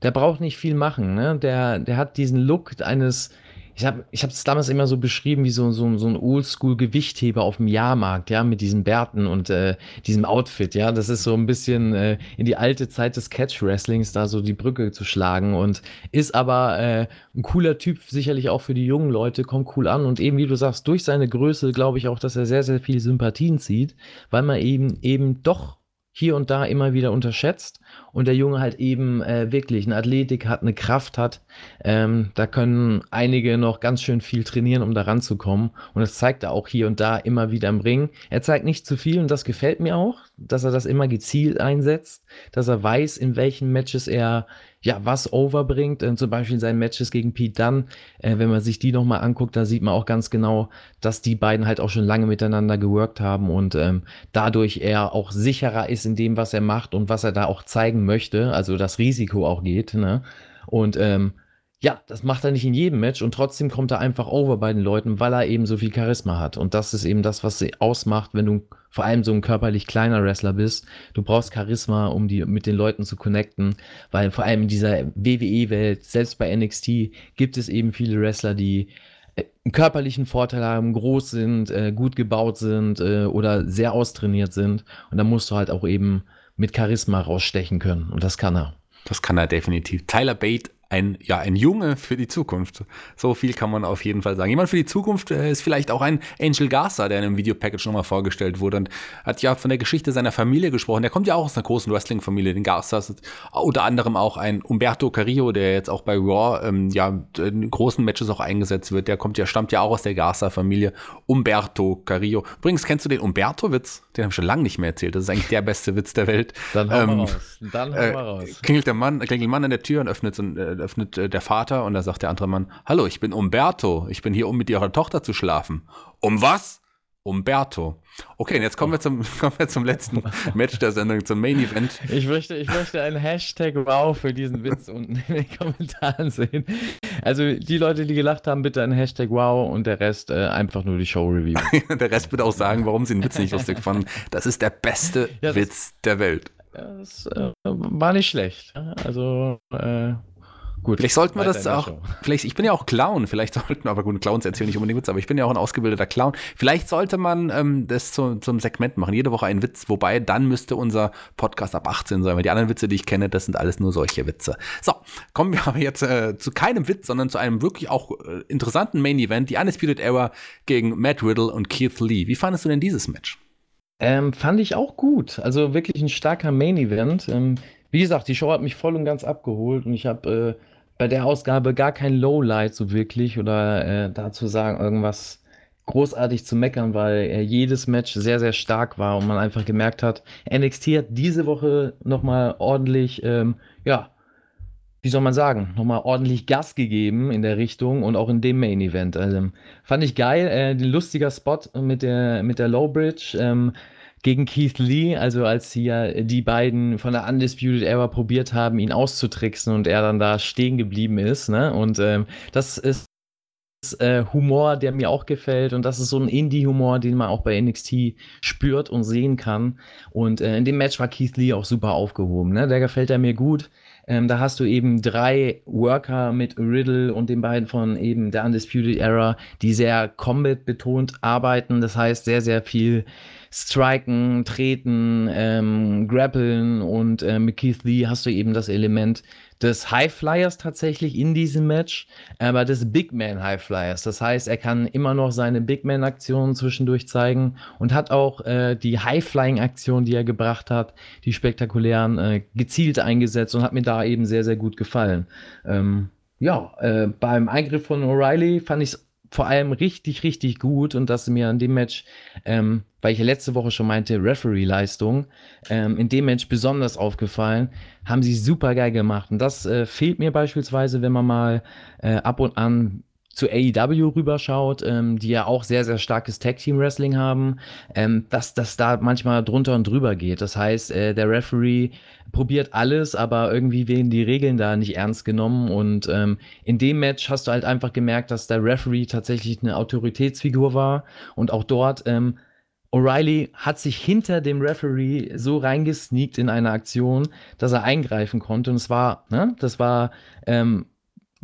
der braucht nicht viel machen. Ne? Der, der hat diesen Look eines ich habe ich es damals immer so beschrieben wie so, so, so ein Oldschool-Gewichtheber auf dem Jahrmarkt, ja, mit diesen Bärten und äh, diesem Outfit, ja. Das ist so ein bisschen äh, in die alte Zeit des Catch-Wrestlings da so die Brücke zu schlagen und ist aber äh, ein cooler Typ, sicherlich auch für die jungen Leute, kommt cool an und eben, wie du sagst, durch seine Größe glaube ich auch, dass er sehr, sehr viele Sympathien zieht, weil man eben eben doch hier und da immer wieder unterschätzt und der Junge halt eben äh, wirklich eine Athletik hat, eine Kraft hat. Ähm, da können einige noch ganz schön viel trainieren, um da ranzukommen. Und das zeigt er auch hier und da immer wieder im Ring. Er zeigt nicht zu viel und das gefällt mir auch, dass er das immer gezielt einsetzt, dass er weiß, in welchen Matches er ja, was overbringt. Äh, zum Beispiel seine Matches gegen Pete Dunn. Äh, wenn man sich die nochmal anguckt, da sieht man auch ganz genau, dass die beiden halt auch schon lange miteinander geworkt haben und ähm, dadurch er auch sicherer ist in dem, was er macht und was er da auch zeigen möchte. Also das Risiko auch geht. Ne? Und ähm, ja, das macht er nicht in jedem Match und trotzdem kommt er einfach over bei den Leuten, weil er eben so viel Charisma hat. Und das ist eben das, was sie ausmacht, wenn du vor allem so ein körperlich kleiner Wrestler bist. Du brauchst Charisma, um die mit den Leuten zu connecten, weil vor allem in dieser WWE-Welt, selbst bei NXT, gibt es eben viele Wrestler, die äh, einen körperlichen Vorteil haben, groß sind, äh, gut gebaut sind äh, oder sehr austrainiert sind. Und da musst du halt auch eben mit Charisma rausstechen können. Und das kann er. Das kann er definitiv. Tyler Bate ein, ja, ein Junge für die Zukunft. So viel kann man auf jeden Fall sagen. Jemand für die Zukunft äh, ist vielleicht auch ein Angel Garza, der in einem Videopackage nochmal vorgestellt wurde und hat ja von der Geschichte seiner Familie gesprochen. Der kommt ja auch aus einer großen Wrestling-Familie, den Garzas. Unter anderem auch ein Umberto Carrillo, der jetzt auch bei Raw ähm, ja in großen Matches auch eingesetzt wird. Der kommt ja, stammt ja auch aus der Garza-Familie. Umberto Carrillo. Übrigens, kennst du den Umberto-Witz? Den habe ich schon lange nicht mehr erzählt. Das ist eigentlich der beste Witz der Welt. Dann hauen ähm, wir raus. Dann wir äh, raus. Klingelt der Mann, klingelt ein Mann an der Tür und öffnet so ein, äh, öffnet äh, der Vater und da sagt der andere Mann, hallo, ich bin Umberto, ich bin hier, um mit ihrer Tochter zu schlafen. Um was? Umberto. Okay, und jetzt kommen wir zum, kommen wir zum letzten Match der Sendung, zum Main Event. Ich möchte, ich möchte einen Hashtag Wow für diesen Witz unten in den Kommentaren sehen. Also die Leute, die gelacht haben, bitte einen Hashtag Wow und der Rest äh, einfach nur die Show Review. der Rest wird auch sagen, warum sie den Witz nicht lustig fanden. Das ist der beste ja, Witz der Welt. Das äh, war nicht schlecht. Also äh, Gut. Vielleicht sollten wir das auch. Vielleicht, ich bin ja auch Clown. Vielleicht sollten, aber gut, Clowns erzählen nicht unbedingt Witz, aber ich bin ja auch ein ausgebildeter Clown. Vielleicht sollte man ähm, das zu, zum Segment machen. Jede Woche einen Witz. Wobei, dann müsste unser Podcast ab 18 sein, weil die anderen Witze, die ich kenne, das sind alles nur solche Witze. So, kommen wir aber jetzt äh, zu keinem Witz, sondern zu einem wirklich auch äh, interessanten Main Event. Die Undisputed Era gegen Matt Riddle und Keith Lee. Wie fandest du denn dieses Match? Ähm, fand ich auch gut. Also wirklich ein starker Main Event. Ähm, wie gesagt, die Show hat mich voll und ganz abgeholt und ich habe äh, bei der Ausgabe gar kein Lowlight so wirklich oder äh, dazu sagen, irgendwas großartig zu meckern, weil äh, jedes Match sehr, sehr stark war und man einfach gemerkt hat, NXT hat diese Woche nochmal ordentlich, ähm, ja, wie soll man sagen, nochmal ordentlich Gas gegeben in der Richtung und auch in dem Main Event. Also, fand ich geil, äh, ein lustiger Spot mit der, mit der Low Bridge. Ähm, gegen Keith Lee, also als ja die beiden von der Undisputed Era probiert haben, ihn auszutricksen und er dann da stehen geblieben ist. Ne? Und ähm, das ist äh, Humor, der mir auch gefällt und das ist so ein Indie-Humor, den man auch bei NXT spürt und sehen kann. Und äh, in dem Match war Keith Lee auch super aufgehoben. Ne? Der gefällt er mir gut. Ähm, da hast du eben drei Worker mit Riddle und den beiden von eben der Undisputed Era, die sehr Combat betont arbeiten. Das heißt, sehr, sehr viel Striken, Treten, ähm, Grappeln und äh, mit Keith Lee hast du eben das Element des High Flyers tatsächlich in diesem Match, aber des Big Man High Flyers. Das heißt, er kann immer noch seine Big Man Aktionen zwischendurch zeigen und hat auch äh, die High Flying Aktionen, die er gebracht hat, die spektakulären, äh, gezielt eingesetzt und hat mir da eben sehr, sehr gut gefallen. Ähm, ja, äh, beim Eingriff von O'Reilly fand ich es vor allem richtig, richtig gut und dass mir an dem Match, ähm, weil ich ja letzte Woche schon meinte, Referee-Leistung, ähm, in dem Match besonders aufgefallen, haben sie super geil gemacht. Und das äh, fehlt mir beispielsweise, wenn man mal äh, ab und an zu AEW rüberschaut, ähm, die ja auch sehr, sehr starkes Tag-Team-Wrestling haben, ähm, dass das da manchmal drunter und drüber geht. Das heißt, äh, der Referee probiert alles, aber irgendwie werden die Regeln da nicht ernst genommen. Und ähm, in dem Match hast du halt einfach gemerkt, dass der Referee tatsächlich eine Autoritätsfigur war. Und auch dort, ähm, O'Reilly hat sich hinter dem Referee so reingesneakt in eine Aktion, dass er eingreifen konnte. Und es war, ne, das war ähm,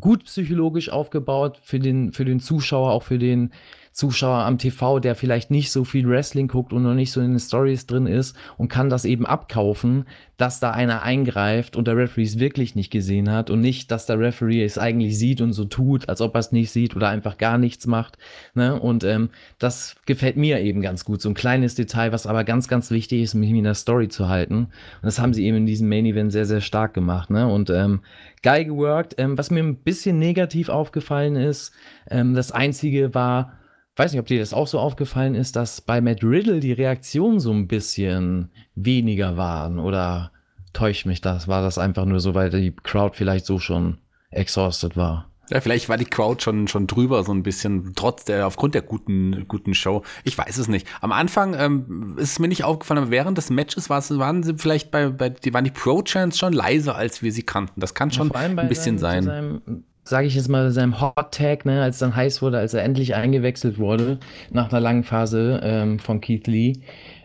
gut psychologisch aufgebaut für den, für den Zuschauer, auch für den Zuschauer am TV, der vielleicht nicht so viel Wrestling guckt und noch nicht so in den Stories drin ist und kann das eben abkaufen, dass da einer eingreift und der Referee es wirklich nicht gesehen hat und nicht, dass der Referee es eigentlich sieht und so tut, als ob er es nicht sieht oder einfach gar nichts macht. Ne? Und ähm, das gefällt mir eben ganz gut. So ein kleines Detail, was aber ganz, ganz wichtig ist, mich in der Story zu halten. Und das haben sie eben in diesem Main Event sehr, sehr stark gemacht. Ne? Und ähm, geil geworkt. Ähm, was mir ein bisschen negativ aufgefallen ist, ähm, das einzige war, weiß nicht, ob dir das auch so aufgefallen ist, dass bei Matt Riddle die Reaktionen so ein bisschen weniger waren oder täuscht mich das? War das einfach nur so, weil die Crowd vielleicht so schon exhausted war? Ja, vielleicht war die Crowd schon, schon drüber, so ein bisschen, trotz der, aufgrund der guten, guten Show. Ich weiß es nicht. Am Anfang ähm, ist es mir nicht aufgefallen, aber während des Matches waren sie vielleicht bei, bei die waren die Pro-Chants schon leiser, als wir sie kannten. Das kann schon ja, ein bisschen sein. Sage ich jetzt mal, seinem Hot Tag, ne, als dann heiß wurde, als er endlich eingewechselt wurde nach einer langen Phase ähm, von Keith Lee,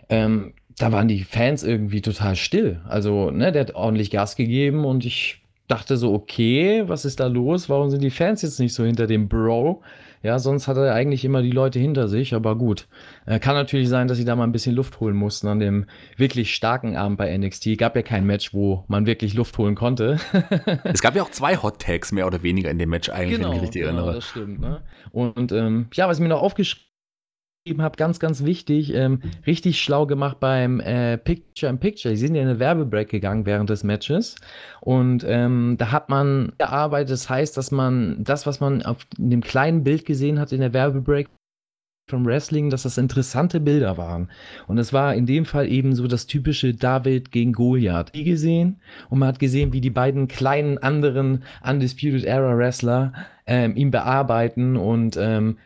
ähm, da waren die Fans irgendwie total still. Also, ne, der hat ordentlich Gas gegeben und ich dachte so, okay, was ist da los? Warum sind die Fans jetzt nicht so hinter dem Bro? Ja, sonst hat er eigentlich immer die Leute hinter sich, aber gut. Äh, kann natürlich sein, dass sie da mal ein bisschen Luft holen mussten an dem wirklich starken Abend bei NXT. Gab ja kein Match, wo man wirklich Luft holen konnte. es gab ja auch zwei Hot Tags mehr oder weniger in dem Match eigentlich, genau, wenn ich mich richtig genau, erinnere. das stimmt. Ne? Und ähm, ja, was ich mir noch aufgeschrieben habe, ganz, ganz wichtig, ähm, richtig schlau gemacht beim äh, Picture in Picture. Die sind ja in eine Werbebreak gegangen während des Matches und ähm, da hat man gearbeitet. Das heißt, dass man das, was man auf dem kleinen Bild gesehen hat in der Werbebreak vom Wrestling, dass das interessante Bilder waren. Und es war in dem Fall eben so das typische David gegen Goliath. Die gesehen und man hat gesehen, wie die beiden kleinen anderen Undisputed Era Wrestler ähm, ihn bearbeiten und ähm,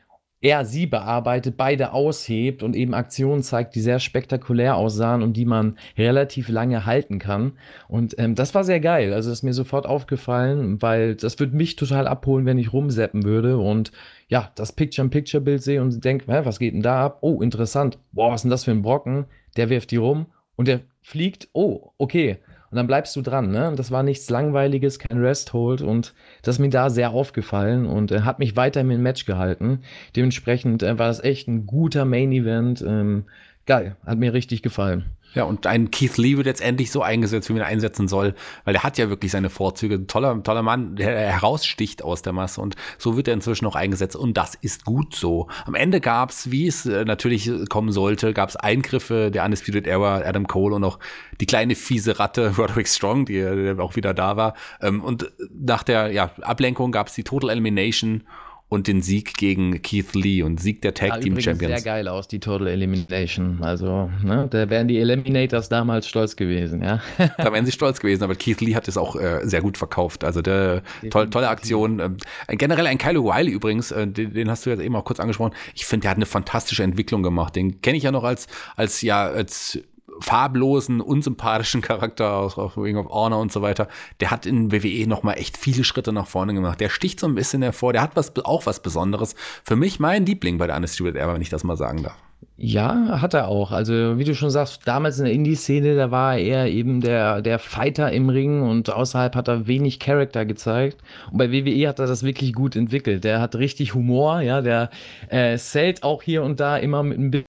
er sie bearbeitet, beide aushebt und eben Aktionen zeigt, die sehr spektakulär aussahen und die man relativ lange halten kann. Und ähm, das war sehr geil. Also ist mir sofort aufgefallen, weil das würde mich total abholen, wenn ich rumseppen würde und ja, das Picture-in-Picture-Bild sehe und denke, was geht denn da ab? Oh, interessant. Boah, was ist denn das für ein Brocken? Der wirft die rum und der fliegt. Oh, okay. Und dann bleibst du dran, ne? Und das war nichts Langweiliges, kein Rest-Hold und das ist mir da sehr aufgefallen und äh, hat mich weiterhin im Match gehalten. Dementsprechend äh, war das echt ein guter Main-Event. Ähm, geil, hat mir richtig gefallen. Ja, und ein Keith Lee wird jetzt endlich so eingesetzt, wie man ihn einsetzen soll, weil er hat ja wirklich seine Vorzüge. Toller, toller Mann, der heraussticht aus der Masse und so wird er inzwischen auch eingesetzt und das ist gut so. Am Ende gab's, wie es äh, natürlich kommen sollte, gab's Eingriffe der Undisputed Era, Adam Cole und auch die kleine fiese Ratte Roderick Strong, die, die auch wieder da war. Ähm, und nach der ja, Ablenkung gab's die Total Elimination und den Sieg gegen Keith Lee und Sieg der Tag Team Champions. sehr geil aus, die Total Elimination. Also, ne, da wären die Eliminators damals stolz gewesen, ja. da wären sie stolz gewesen, aber Keith Lee hat es auch äh, sehr gut verkauft. Also, der, toll, tolle Aktion. Ähm, generell ein Kyle O'Reilly übrigens, äh, den, den, hast du ja eben auch kurz angesprochen. Ich finde, der hat eine fantastische Entwicklung gemacht. Den kenne ich ja noch als, als ja, als farblosen, unsympathischen Charakter aus, aus Ring of Honor und so weiter, der hat in WWE noch mal echt viele Schritte nach vorne gemacht. Der sticht so ein bisschen hervor, der hat was, auch was Besonderes. Für mich mein Liebling bei der Undisputed Era, wenn ich das mal sagen darf. Ja, hat er auch. Also, wie du schon sagst, damals in der Indie-Szene, da war er eben der, der Fighter im Ring und außerhalb hat er wenig Charakter gezeigt. Und bei WWE hat er das wirklich gut entwickelt. Der hat richtig Humor, ja, der äh, zählt auch hier und da immer mit ein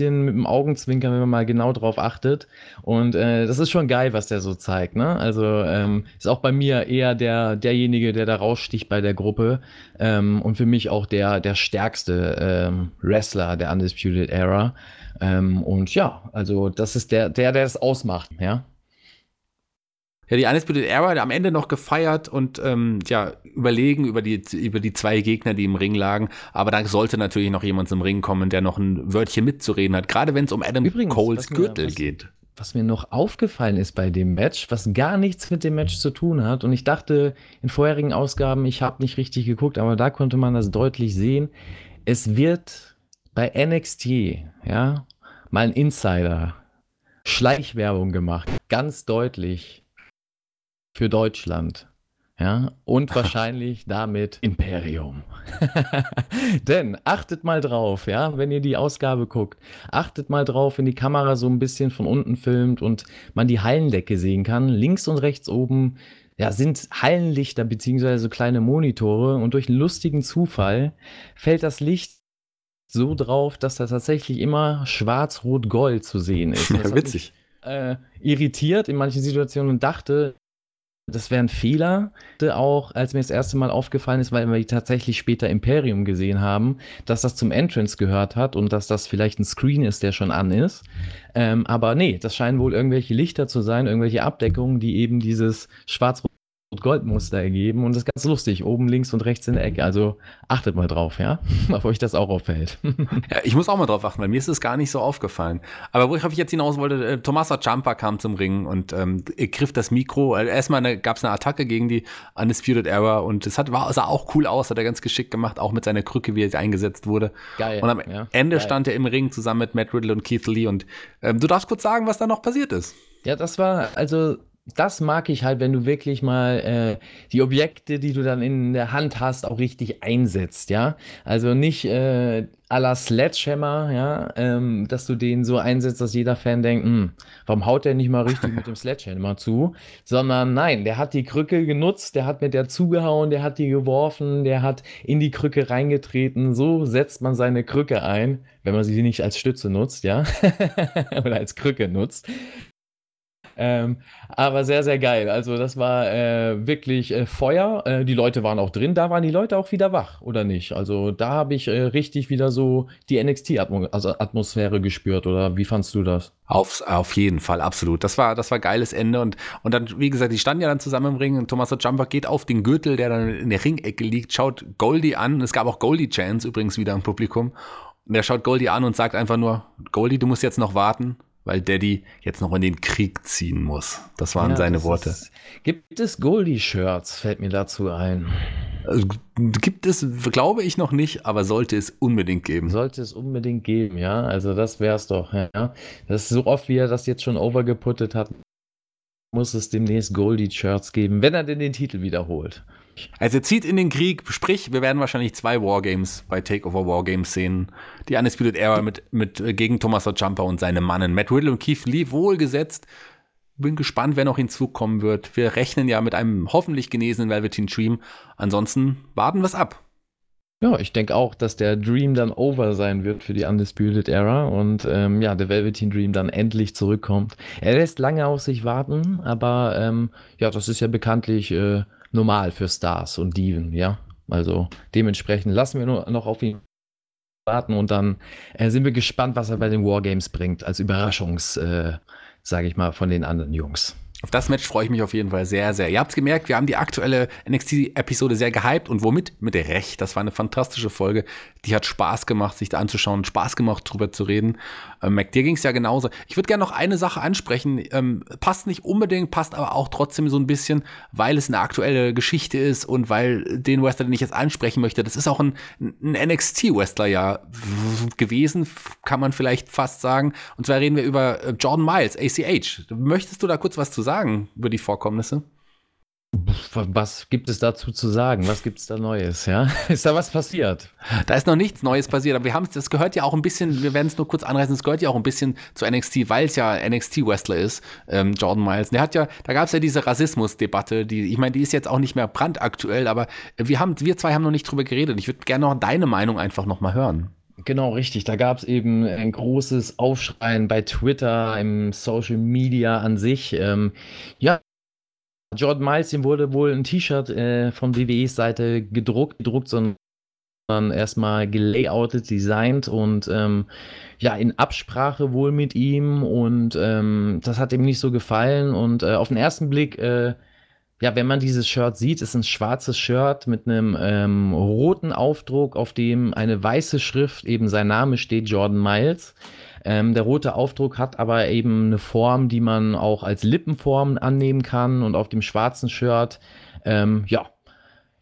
bisschen mit dem Augenzwinkern, wenn man mal genau drauf achtet. Und äh, das ist schon geil, was der so zeigt. Ne? Also ähm, ist auch bei mir eher der derjenige, der da raussticht bei der Gruppe ähm, und für mich auch der der stärkste ähm, Wrestler der Undisputed Era. Ähm, und ja, also das ist der der der das ausmacht. Ja ja, die Undisputed Era am Ende noch gefeiert und ähm, ja, überlegen über die, über die zwei Gegner, die im Ring lagen. Aber da sollte natürlich noch jemand zum Ring kommen, der noch ein Wörtchen mitzureden hat, gerade wenn es um Adam Übrigens, Coles Gürtel was, geht. Was mir noch aufgefallen ist bei dem Match, was gar nichts mit dem Match zu tun hat, und ich dachte in vorherigen Ausgaben, ich habe nicht richtig geguckt, aber da konnte man das deutlich sehen. Es wird bei NXT, ja, mal ein Insider Schleichwerbung gemacht, ganz deutlich für Deutschland. Ja, und wahrscheinlich damit Imperium. Denn achtet mal drauf, ja, wenn ihr die Ausgabe guckt, achtet mal drauf, wenn die Kamera so ein bisschen von unten filmt und man die Hallendecke sehen kann. Links und rechts oben ja, sind Hallenlichter beziehungsweise so kleine Monitore und durch einen lustigen Zufall fällt das Licht so drauf, dass da tatsächlich immer schwarz-rot-gold zu sehen ist. Ja, witzig. Mich, äh, irritiert in manchen Situationen und dachte, das wäre ein Fehler, auch als mir das erste Mal aufgefallen ist, weil wir tatsächlich später Imperium gesehen haben, dass das zum Entrance gehört hat und dass das vielleicht ein Screen ist, der schon an ist. Ähm, aber nee, das scheinen wohl irgendwelche Lichter zu sein, irgendwelche Abdeckungen, die eben dieses schwarz Goldmuster ergeben und das ist ganz lustig, oben links und rechts in der Ecke. Also achtet mal drauf, ja, ob euch das auch auffällt. ja, ich muss auch mal drauf achten, weil mir ist es gar nicht so aufgefallen. Aber wo ich jetzt hinaus wollte, äh, Tommaso Ciampa kam zum Ring und ähm, griff das Mikro. Äh, erstmal gab es eine Attacke gegen die Undisputed Era und es hat, war, sah auch cool aus, hat er ganz geschickt gemacht, auch mit seiner Krücke, wie er eingesetzt wurde. Geil. Und am ja, Ende geil. stand er im Ring zusammen mit Matt Riddle und Keith Lee und ähm, du darfst kurz sagen, was da noch passiert ist. Ja, das war, also das mag ich halt, wenn du wirklich mal äh, die Objekte, die du dann in der Hand hast, auch richtig einsetzt, ja. Also nicht äh, à la Sledgehammer, ja, ähm, dass du den so einsetzt, dass jeder Fan denkt, hm, warum haut der nicht mal richtig mit dem Sledgehammer zu? Sondern nein, der hat die Krücke genutzt, der hat mit der zugehauen, der hat die geworfen, der hat in die Krücke reingetreten. So setzt man seine Krücke ein, wenn man sie nicht als Stütze nutzt, ja, oder als Krücke nutzt. Ähm, aber sehr, sehr geil. Also das war äh, wirklich äh, Feuer. Äh, die Leute waren auch drin. Da waren die Leute auch wieder wach, oder nicht? Also da habe ich äh, richtig wieder so die NXT-Atmosphäre also gespürt. Oder wie fandst du das? Auf, auf jeden Fall, absolut. Das war, das war geiles Ende. Und, und dann, wie gesagt, die standen ja dann zusammen im Ring und Thomas Jumper geht auf den Gürtel, der dann in der Ringecke liegt, schaut Goldie an. Es gab auch Goldie-Chance übrigens wieder im Publikum. Und er schaut Goldie an und sagt einfach nur, Goldie, du musst jetzt noch warten weil Daddy jetzt noch in den Krieg ziehen muss. Das waren ja, seine das Worte. Ist, gibt es Goldie-Shirts, fällt mir dazu ein. Also, gibt es, glaube ich noch nicht, aber sollte es unbedingt geben. Sollte es unbedingt geben, ja. Also das wäre es doch, ja. Das ist so oft, wie er das jetzt schon overgeputtet hat, muss es demnächst Goldie-Shirts geben, wenn er denn den Titel wiederholt. Also zieht in den Krieg, sprich, wir werden wahrscheinlich zwei Wargames bei Takeover Wargames sehen. Die Undisputed Era mit, mit äh, gegen Thomas Jumper und seine Mannen. Matt Riddle und Keith Lee wohlgesetzt. Bin gespannt, wer noch hinzukommen wird. Wir rechnen ja mit einem hoffentlich genesenen Velveteen Dream. Ansonsten warten wir es ab. Ja, ich denke auch, dass der Dream dann over sein wird für die Undisputed Era und ähm, ja, der Velveteen Dream dann endlich zurückkommt. Er lässt lange auf sich warten, aber ähm, ja, das ist ja bekanntlich äh, normal für Stars und Diven, ja. Also dementsprechend lassen wir nur noch auf ihn warten und dann äh, sind wir gespannt, was er bei den Wargames bringt, als Überraschungs, äh, sage ich mal, von den anderen Jungs. Auf das Match freue ich mich auf jeden Fall sehr, sehr. Ihr habt es gemerkt, wir haben die aktuelle NXT-Episode sehr gehypt und womit? Mit Recht. Das war eine fantastische Folge. Die hat Spaß gemacht, sich da anzuschauen, Spaß gemacht, drüber zu reden. Ähm, Mac, dir ging es ja genauso. Ich würde gerne noch eine Sache ansprechen. Ähm, passt nicht unbedingt, passt aber auch trotzdem so ein bisschen, weil es eine aktuelle Geschichte ist und weil den Wrestler, den ich jetzt ansprechen möchte, das ist auch ein, ein NXT-Wrestler ja gewesen, kann man vielleicht fast sagen. Und zwar reden wir über äh, Jordan Miles, ACH. Möchtest du da kurz was zu sagen? Sagen über die Vorkommnisse? Was gibt es dazu zu sagen? Was gibt es da Neues? Ja? Ist da was passiert? Da ist noch nichts Neues passiert, aber wir haben das gehört ja auch ein bisschen, wir werden es nur kurz anreißen, es gehört ja auch ein bisschen zu NXT, weil es ja NXT-Wrestler ist, ähm, Jordan Miles. Der hat ja, da gab es ja diese Rassismus-Debatte, die, ich meine, die ist jetzt auch nicht mehr brandaktuell, aber wir haben, wir zwei haben noch nicht drüber geredet. Ich würde gerne noch deine Meinung einfach noch mal hören. Genau, richtig. Da gab es eben ein großes Aufschreien bei Twitter, im Social Media an sich. Ähm, ja, Jordan Miles, dem wurde wohl ein T-Shirt äh, von WWEs Seite gedruckt, gedruckt, sondern erstmal gelayoutet, designt und ähm, ja, in Absprache wohl mit ihm und ähm, das hat ihm nicht so gefallen und äh, auf den ersten Blick äh, ja, wenn man dieses Shirt sieht, ist ein schwarzes Shirt mit einem ähm, roten Aufdruck, auf dem eine weiße Schrift, eben sein Name steht, Jordan Miles. Ähm, der rote Aufdruck hat aber eben eine Form, die man auch als Lippenform annehmen kann. Und auf dem schwarzen Shirt, ähm, ja,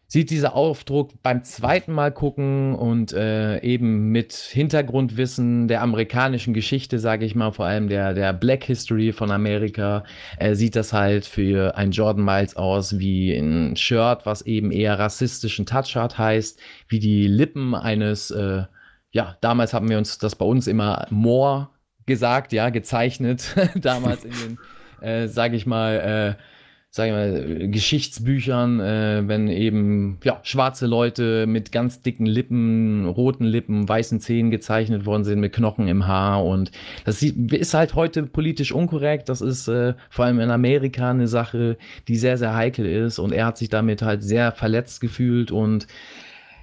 sieht dieser Aufdruck beim zweiten Mal gucken und äh, eben mit Hintergrundwissen der amerikanischen Geschichte, sage ich mal, vor allem der, der Black History von Amerika, äh, sieht das halt für ein Jordan Miles aus wie ein Shirt, was eben eher rassistischen Touch hat, heißt, wie die Lippen eines, äh, ja, damals haben wir uns das bei uns immer Moor gesagt, ja, gezeichnet, damals in den, äh, sage ich mal, äh, sag ich mal, Geschichtsbüchern, äh, wenn eben ja, schwarze Leute mit ganz dicken Lippen, roten Lippen, weißen Zähnen gezeichnet worden sind mit Knochen im Haar. Und das ist halt heute politisch unkorrekt. Das ist äh, vor allem in Amerika eine Sache, die sehr, sehr heikel ist. Und er hat sich damit halt sehr verletzt gefühlt und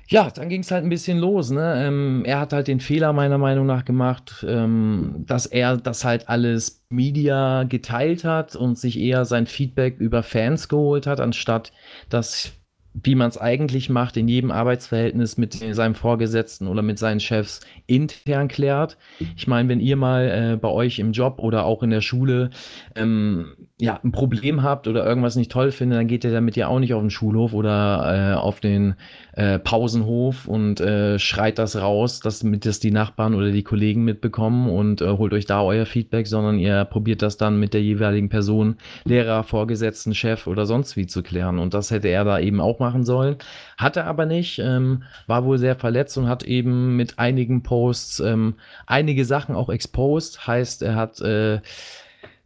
ja, dann ging es halt ein bisschen los. Ne? Ähm, er hat halt den Fehler meiner Meinung nach gemacht, ähm, dass er das halt alles Media geteilt hat und sich eher sein Feedback über Fans geholt hat, anstatt das wie man es eigentlich macht, in jedem Arbeitsverhältnis mit seinem Vorgesetzten oder mit seinen Chefs intern klärt. Ich meine, wenn ihr mal äh, bei euch im Job oder auch in der Schule ähm, ja, ein Problem habt oder irgendwas nicht toll findet, dann geht ihr damit ja auch nicht auf den Schulhof oder äh, auf den äh, Pausenhof und äh, schreit das raus, dass damit das die Nachbarn oder die Kollegen mitbekommen und äh, holt euch da euer Feedback, sondern ihr probiert das dann mit der jeweiligen Person, Lehrer, Vorgesetzten, Chef oder sonst wie zu klären. Und das hätte er da eben auch machen sollen. Hat er aber nicht, ähm, war wohl sehr verletzt und hat eben mit einigen Posts ähm, einige Sachen auch exposed. Heißt, er hat äh,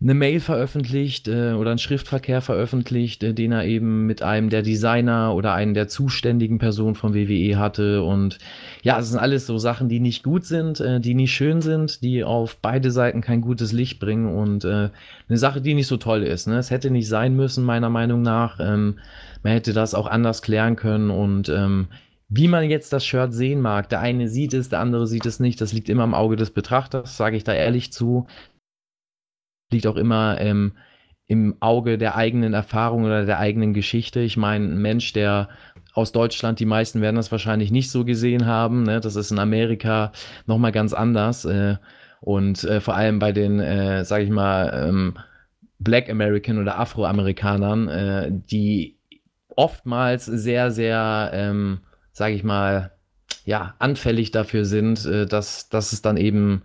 eine Mail veröffentlicht äh, oder einen Schriftverkehr veröffentlicht, äh, den er eben mit einem der Designer oder einen der zuständigen Personen von WWE hatte. Und ja, es sind alles so Sachen, die nicht gut sind, äh, die nicht schön sind, die auf beide Seiten kein gutes Licht bringen und äh, eine Sache, die nicht so toll ist. Ne? Es hätte nicht sein müssen, meiner Meinung nach. Ähm, man hätte das auch anders klären können und ähm, wie man jetzt das Shirt sehen mag, der eine sieht es, der andere sieht es nicht, das liegt immer im Auge des Betrachters, sage ich da ehrlich zu liegt auch immer ähm, im Auge der eigenen Erfahrung oder der eigenen Geschichte. Ich meine, ein Mensch, der aus Deutschland, die meisten werden das wahrscheinlich nicht so gesehen haben. Ne? Das ist in Amerika nochmal ganz anders. Äh, und äh, vor allem bei den, äh, sage ich mal, ähm, Black American oder Afroamerikanern, äh, die oftmals sehr, sehr, ähm, sage ich mal, ja, anfällig dafür sind, äh, dass, dass es dann eben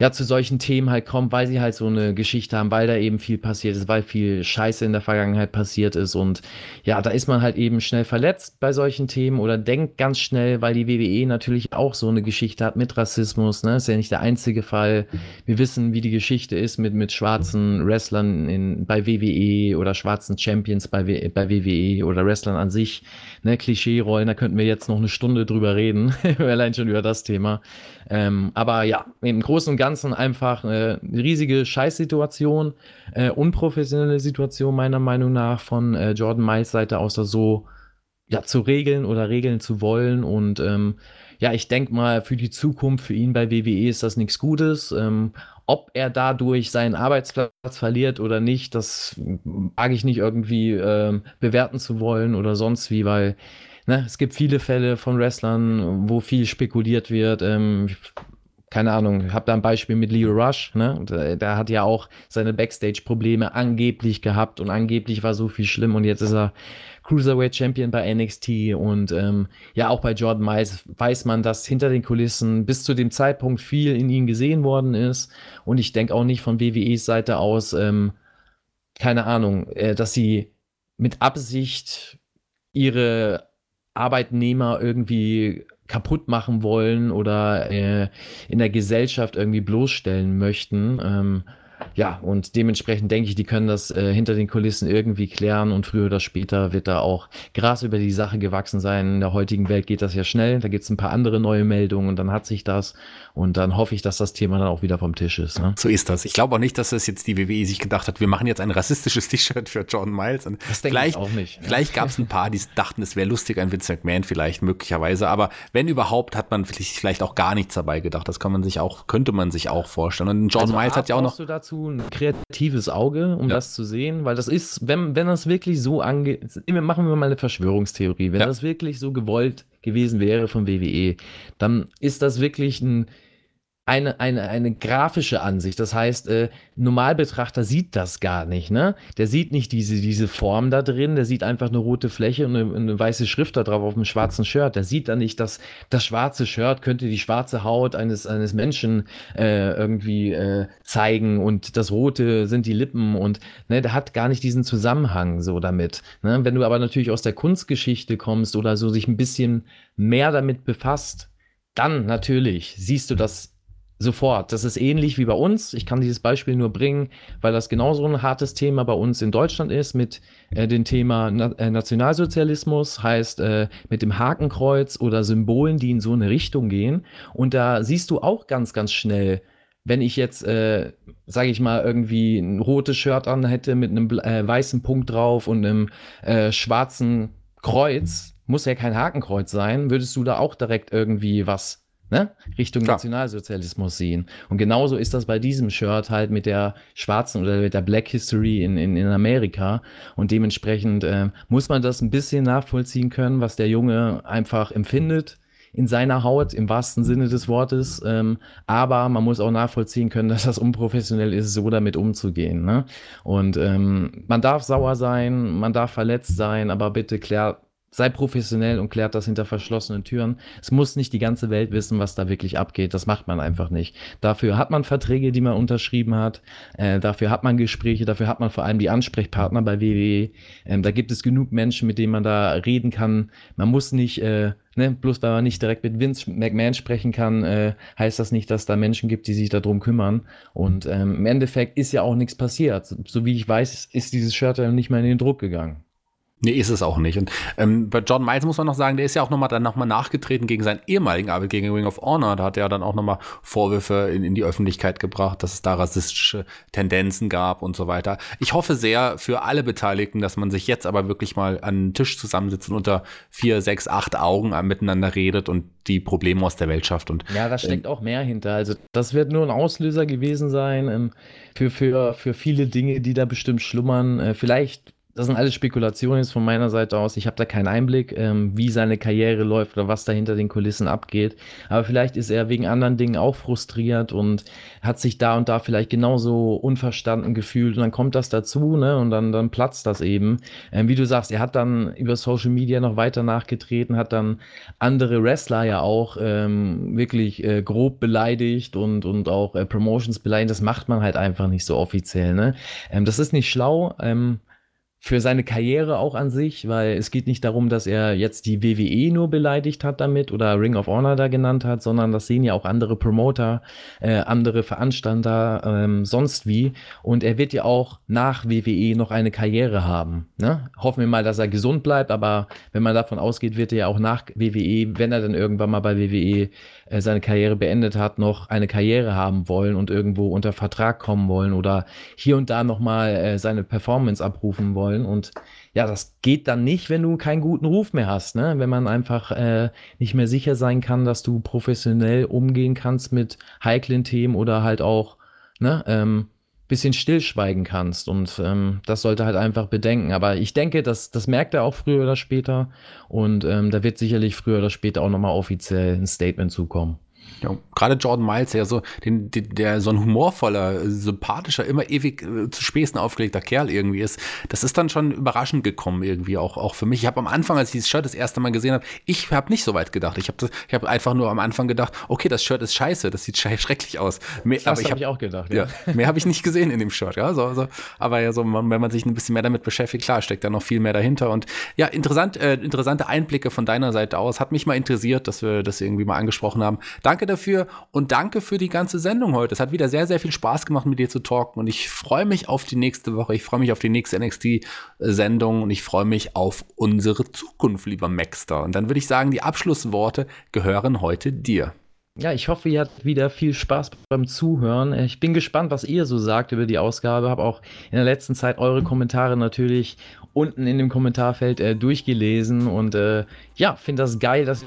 ja, zu solchen Themen halt kommt, weil sie halt so eine Geschichte haben, weil da eben viel passiert ist, weil viel Scheiße in der Vergangenheit passiert ist und ja, da ist man halt eben schnell verletzt bei solchen Themen oder denkt ganz schnell, weil die WWE natürlich auch so eine Geschichte hat mit Rassismus, ne, ist ja nicht der einzige Fall. Wir wissen, wie die Geschichte ist mit, mit schwarzen Wrestlern in, bei WWE oder schwarzen Champions bei, bei WWE oder Wrestlern an sich, ne, Klischee-Rollen, da könnten wir jetzt noch eine Stunde drüber reden, allein schon über das Thema. Ähm, aber ja, im Großen und Ganzen einfach äh, eine riesige Scheißsituation, äh, unprofessionelle Situation meiner Meinung nach von äh, Jordan Miles Seite aus, das so ja, zu regeln oder regeln zu wollen. Und ähm, ja, ich denke mal, für die Zukunft, für ihn bei WWE ist das nichts Gutes. Ähm, ob er dadurch seinen Arbeitsplatz verliert oder nicht, das wage ich nicht irgendwie ähm, bewerten zu wollen oder sonst wie, weil ne, es gibt viele Fälle von Wrestlern, wo viel spekuliert wird. Ähm, keine Ahnung, ich habe da ein Beispiel mit Leo Rush, ne? Der, der hat ja auch seine Backstage-Probleme angeblich gehabt und angeblich war so viel schlimm und jetzt ist er Cruiserweight Champion bei NXT und ähm, ja, auch bei Jordan Miles weiß man, dass hinter den Kulissen bis zu dem Zeitpunkt viel in ihm gesehen worden ist und ich denke auch nicht von WWEs Seite aus, ähm, keine Ahnung, äh, dass sie mit Absicht ihre Arbeitnehmer irgendwie kaputt machen wollen oder äh, in der Gesellschaft irgendwie bloßstellen möchten. Ähm, ja, und dementsprechend denke ich, die können das äh, hinter den Kulissen irgendwie klären und früher oder später wird da auch Gras über die Sache gewachsen sein. In der heutigen Welt geht das ja schnell, da gibt es ein paar andere neue Meldungen und dann hat sich das und dann hoffe ich, dass das Thema dann auch wieder vom Tisch ist. Ne? So ist das. Ich glaube auch nicht, dass das jetzt die WWE sich gedacht hat, wir machen jetzt ein rassistisches T-Shirt für John Miles. Und das denke ich auch nicht. Vielleicht gab es ein paar, die dachten, es wäre lustig, ein Vince McMahon vielleicht möglicherweise, aber wenn überhaupt, hat man vielleicht auch gar nichts dabei gedacht. Das kann man sich auch, könnte man sich auch vorstellen. Und John also Miles hat ja auch noch. Dazu ein kreatives Auge, um ja. das zu sehen, weil das ist, wenn, wenn das wirklich so angeht, machen wir mal eine Verschwörungstheorie, wenn ja. das wirklich so gewollt gewesen wäre von WWE, dann ist das wirklich ein eine, eine, eine grafische Ansicht. Das heißt, äh, Normalbetrachter sieht das gar nicht. Ne? Der sieht nicht diese, diese Form da drin, der sieht einfach eine rote Fläche und eine, eine weiße Schrift da drauf auf dem schwarzen Shirt. Der sieht dann nicht, dass das schwarze Shirt könnte die schwarze Haut eines, eines Menschen äh, irgendwie äh, zeigen und das rote sind die Lippen und ne, der hat gar nicht diesen Zusammenhang so damit. Ne? Wenn du aber natürlich aus der Kunstgeschichte kommst oder so sich ein bisschen mehr damit befasst, dann natürlich siehst du das sofort. Das ist ähnlich wie bei uns. Ich kann dieses Beispiel nur bringen, weil das genauso ein hartes Thema bei uns in Deutschland ist mit äh, dem Thema Na äh, Nationalsozialismus, heißt äh, mit dem Hakenkreuz oder Symbolen, die in so eine Richtung gehen. Und da siehst du auch ganz, ganz schnell, wenn ich jetzt, äh, sage ich mal, irgendwie ein rotes Shirt an hätte mit einem äh, weißen Punkt drauf und einem äh, schwarzen Kreuz, muss ja kein Hakenkreuz sein, würdest du da auch direkt irgendwie was ne, Richtung Klar. Nationalsozialismus sehen. Und genauso ist das bei diesem Shirt halt mit der schwarzen oder mit der Black History in, in, in Amerika. Und dementsprechend äh, muss man das ein bisschen nachvollziehen können, was der Junge einfach empfindet in seiner Haut, im wahrsten Sinne des Wortes. Ähm, aber man muss auch nachvollziehen können, dass das unprofessionell ist, so damit umzugehen. Ne? Und ähm, man darf sauer sein, man darf verletzt sein, aber bitte klärt sei professionell und klärt das hinter verschlossenen Türen. Es muss nicht die ganze Welt wissen, was da wirklich abgeht. Das macht man einfach nicht. Dafür hat man Verträge, die man unterschrieben hat. Äh, dafür hat man Gespräche. Dafür hat man vor allem die Ansprechpartner bei WWE. Ähm, da gibt es genug Menschen, mit denen man da reden kann. Man muss nicht, äh, ne, bloß weil man nicht direkt mit Vince McMahon sprechen kann, äh, heißt das nicht, dass da Menschen gibt, die sich darum kümmern. Und ähm, im Endeffekt ist ja auch nichts passiert. So wie ich weiß, ist dieses Shirt ja nicht mehr in den Druck gegangen. Nee, ist es auch nicht. Und ähm, bei John Miles muss man noch sagen, der ist ja auch nochmal dann nochmal nachgetreten gegen seinen ehemaligen Arbeit gegen Ring of Honor. Da hat er ja dann auch nochmal Vorwürfe in, in die Öffentlichkeit gebracht, dass es da rassistische Tendenzen gab und so weiter. Ich hoffe sehr für alle Beteiligten, dass man sich jetzt aber wirklich mal an den Tisch zusammensitzt und unter vier, sechs, acht Augen miteinander redet und die Probleme aus der Welt schafft. Und, ja, da steckt ähm, auch mehr hinter. Also das wird nur ein Auslöser gewesen sein ähm, für, für, für viele Dinge, die da bestimmt schlummern. Äh, vielleicht das sind alles Spekulationen jetzt von meiner Seite aus. Ich habe da keinen Einblick, ähm, wie seine Karriere läuft oder was da hinter den Kulissen abgeht. Aber vielleicht ist er wegen anderen Dingen auch frustriert und hat sich da und da vielleicht genauso unverstanden gefühlt. Und dann kommt das dazu, ne? Und dann, dann platzt das eben. Ähm, wie du sagst, er hat dann über Social Media noch weiter nachgetreten, hat dann andere Wrestler ja auch ähm, wirklich äh, grob beleidigt und, und auch äh, Promotions beleidigt. Das macht man halt einfach nicht so offiziell, ne? Ähm, das ist nicht schlau. Ähm, für seine Karriere auch an sich, weil es geht nicht darum, dass er jetzt die WWE nur beleidigt hat damit oder Ring of Honor da genannt hat, sondern das sehen ja auch andere Promoter, äh, andere Veranstalter, ähm, sonst wie. Und er wird ja auch nach WWE noch eine Karriere haben. Ne? Hoffen wir mal, dass er gesund bleibt, aber wenn man davon ausgeht, wird er ja auch nach WWE, wenn er dann irgendwann mal bei WWE äh, seine Karriere beendet hat, noch eine Karriere haben wollen und irgendwo unter Vertrag kommen wollen oder hier und da nochmal äh, seine Performance abrufen wollen. Und ja, das geht dann nicht, wenn du keinen guten Ruf mehr hast, ne? Wenn man einfach äh, nicht mehr sicher sein kann, dass du professionell umgehen kannst mit heiklen Themen oder halt auch, ne, ähm, bisschen stillschweigen kannst. Und ähm, das sollte halt einfach bedenken. Aber ich denke, das, das merkt er auch früher oder später. Und ähm, da wird sicherlich früher oder später auch nochmal offiziell ein Statement zukommen. Ja, gerade Jordan Miles, der so, den, der so ein humorvoller, sympathischer, immer ewig äh, zu Späßen aufgelegter Kerl irgendwie ist, das ist dann schon überraschend gekommen irgendwie auch, auch für mich. Ich habe am Anfang, als ich dieses Shirt das erste Mal gesehen habe, ich habe nicht so weit gedacht. Ich habe ich hab einfach nur am Anfang gedacht, okay, das Shirt ist scheiße, das sieht schrecklich aus. Mehr, das habe hab ich auch gedacht, ja. ja mehr habe ich nicht gesehen in dem Shirt, ja. So, so. Aber ja, so, wenn man sich ein bisschen mehr damit beschäftigt, klar, steckt da noch viel mehr dahinter. Und ja, interessant, äh, interessante Einblicke von deiner Seite aus. Hat mich mal interessiert, dass wir das irgendwie mal angesprochen haben. Danke dafür und danke für die ganze Sendung heute. Es hat wieder sehr, sehr viel Spaß gemacht, mit dir zu talken und ich freue mich auf die nächste Woche. Ich freue mich auf die nächste NXT-Sendung und ich freue mich auf unsere Zukunft, lieber Maxter. Und dann würde ich sagen, die Abschlussworte gehören heute dir. Ja, ich hoffe, ihr habt wieder viel Spaß beim Zuhören. Ich bin gespannt, was ihr so sagt über die Ausgabe. Habe auch in der letzten Zeit eure Kommentare natürlich unten in dem Kommentarfeld äh, durchgelesen und äh, ja, finde das geil, dass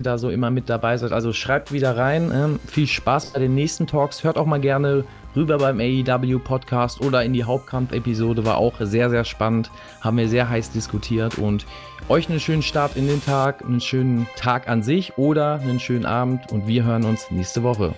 da so immer mit dabei seid. Also schreibt wieder rein. Ähm, viel Spaß bei den nächsten Talks. Hört auch mal gerne rüber beim AEW Podcast oder in die Hauptkampf-Episode. War auch sehr, sehr spannend. Haben wir sehr heiß diskutiert und euch einen schönen Start in den Tag, einen schönen Tag an sich oder einen schönen Abend und wir hören uns nächste Woche.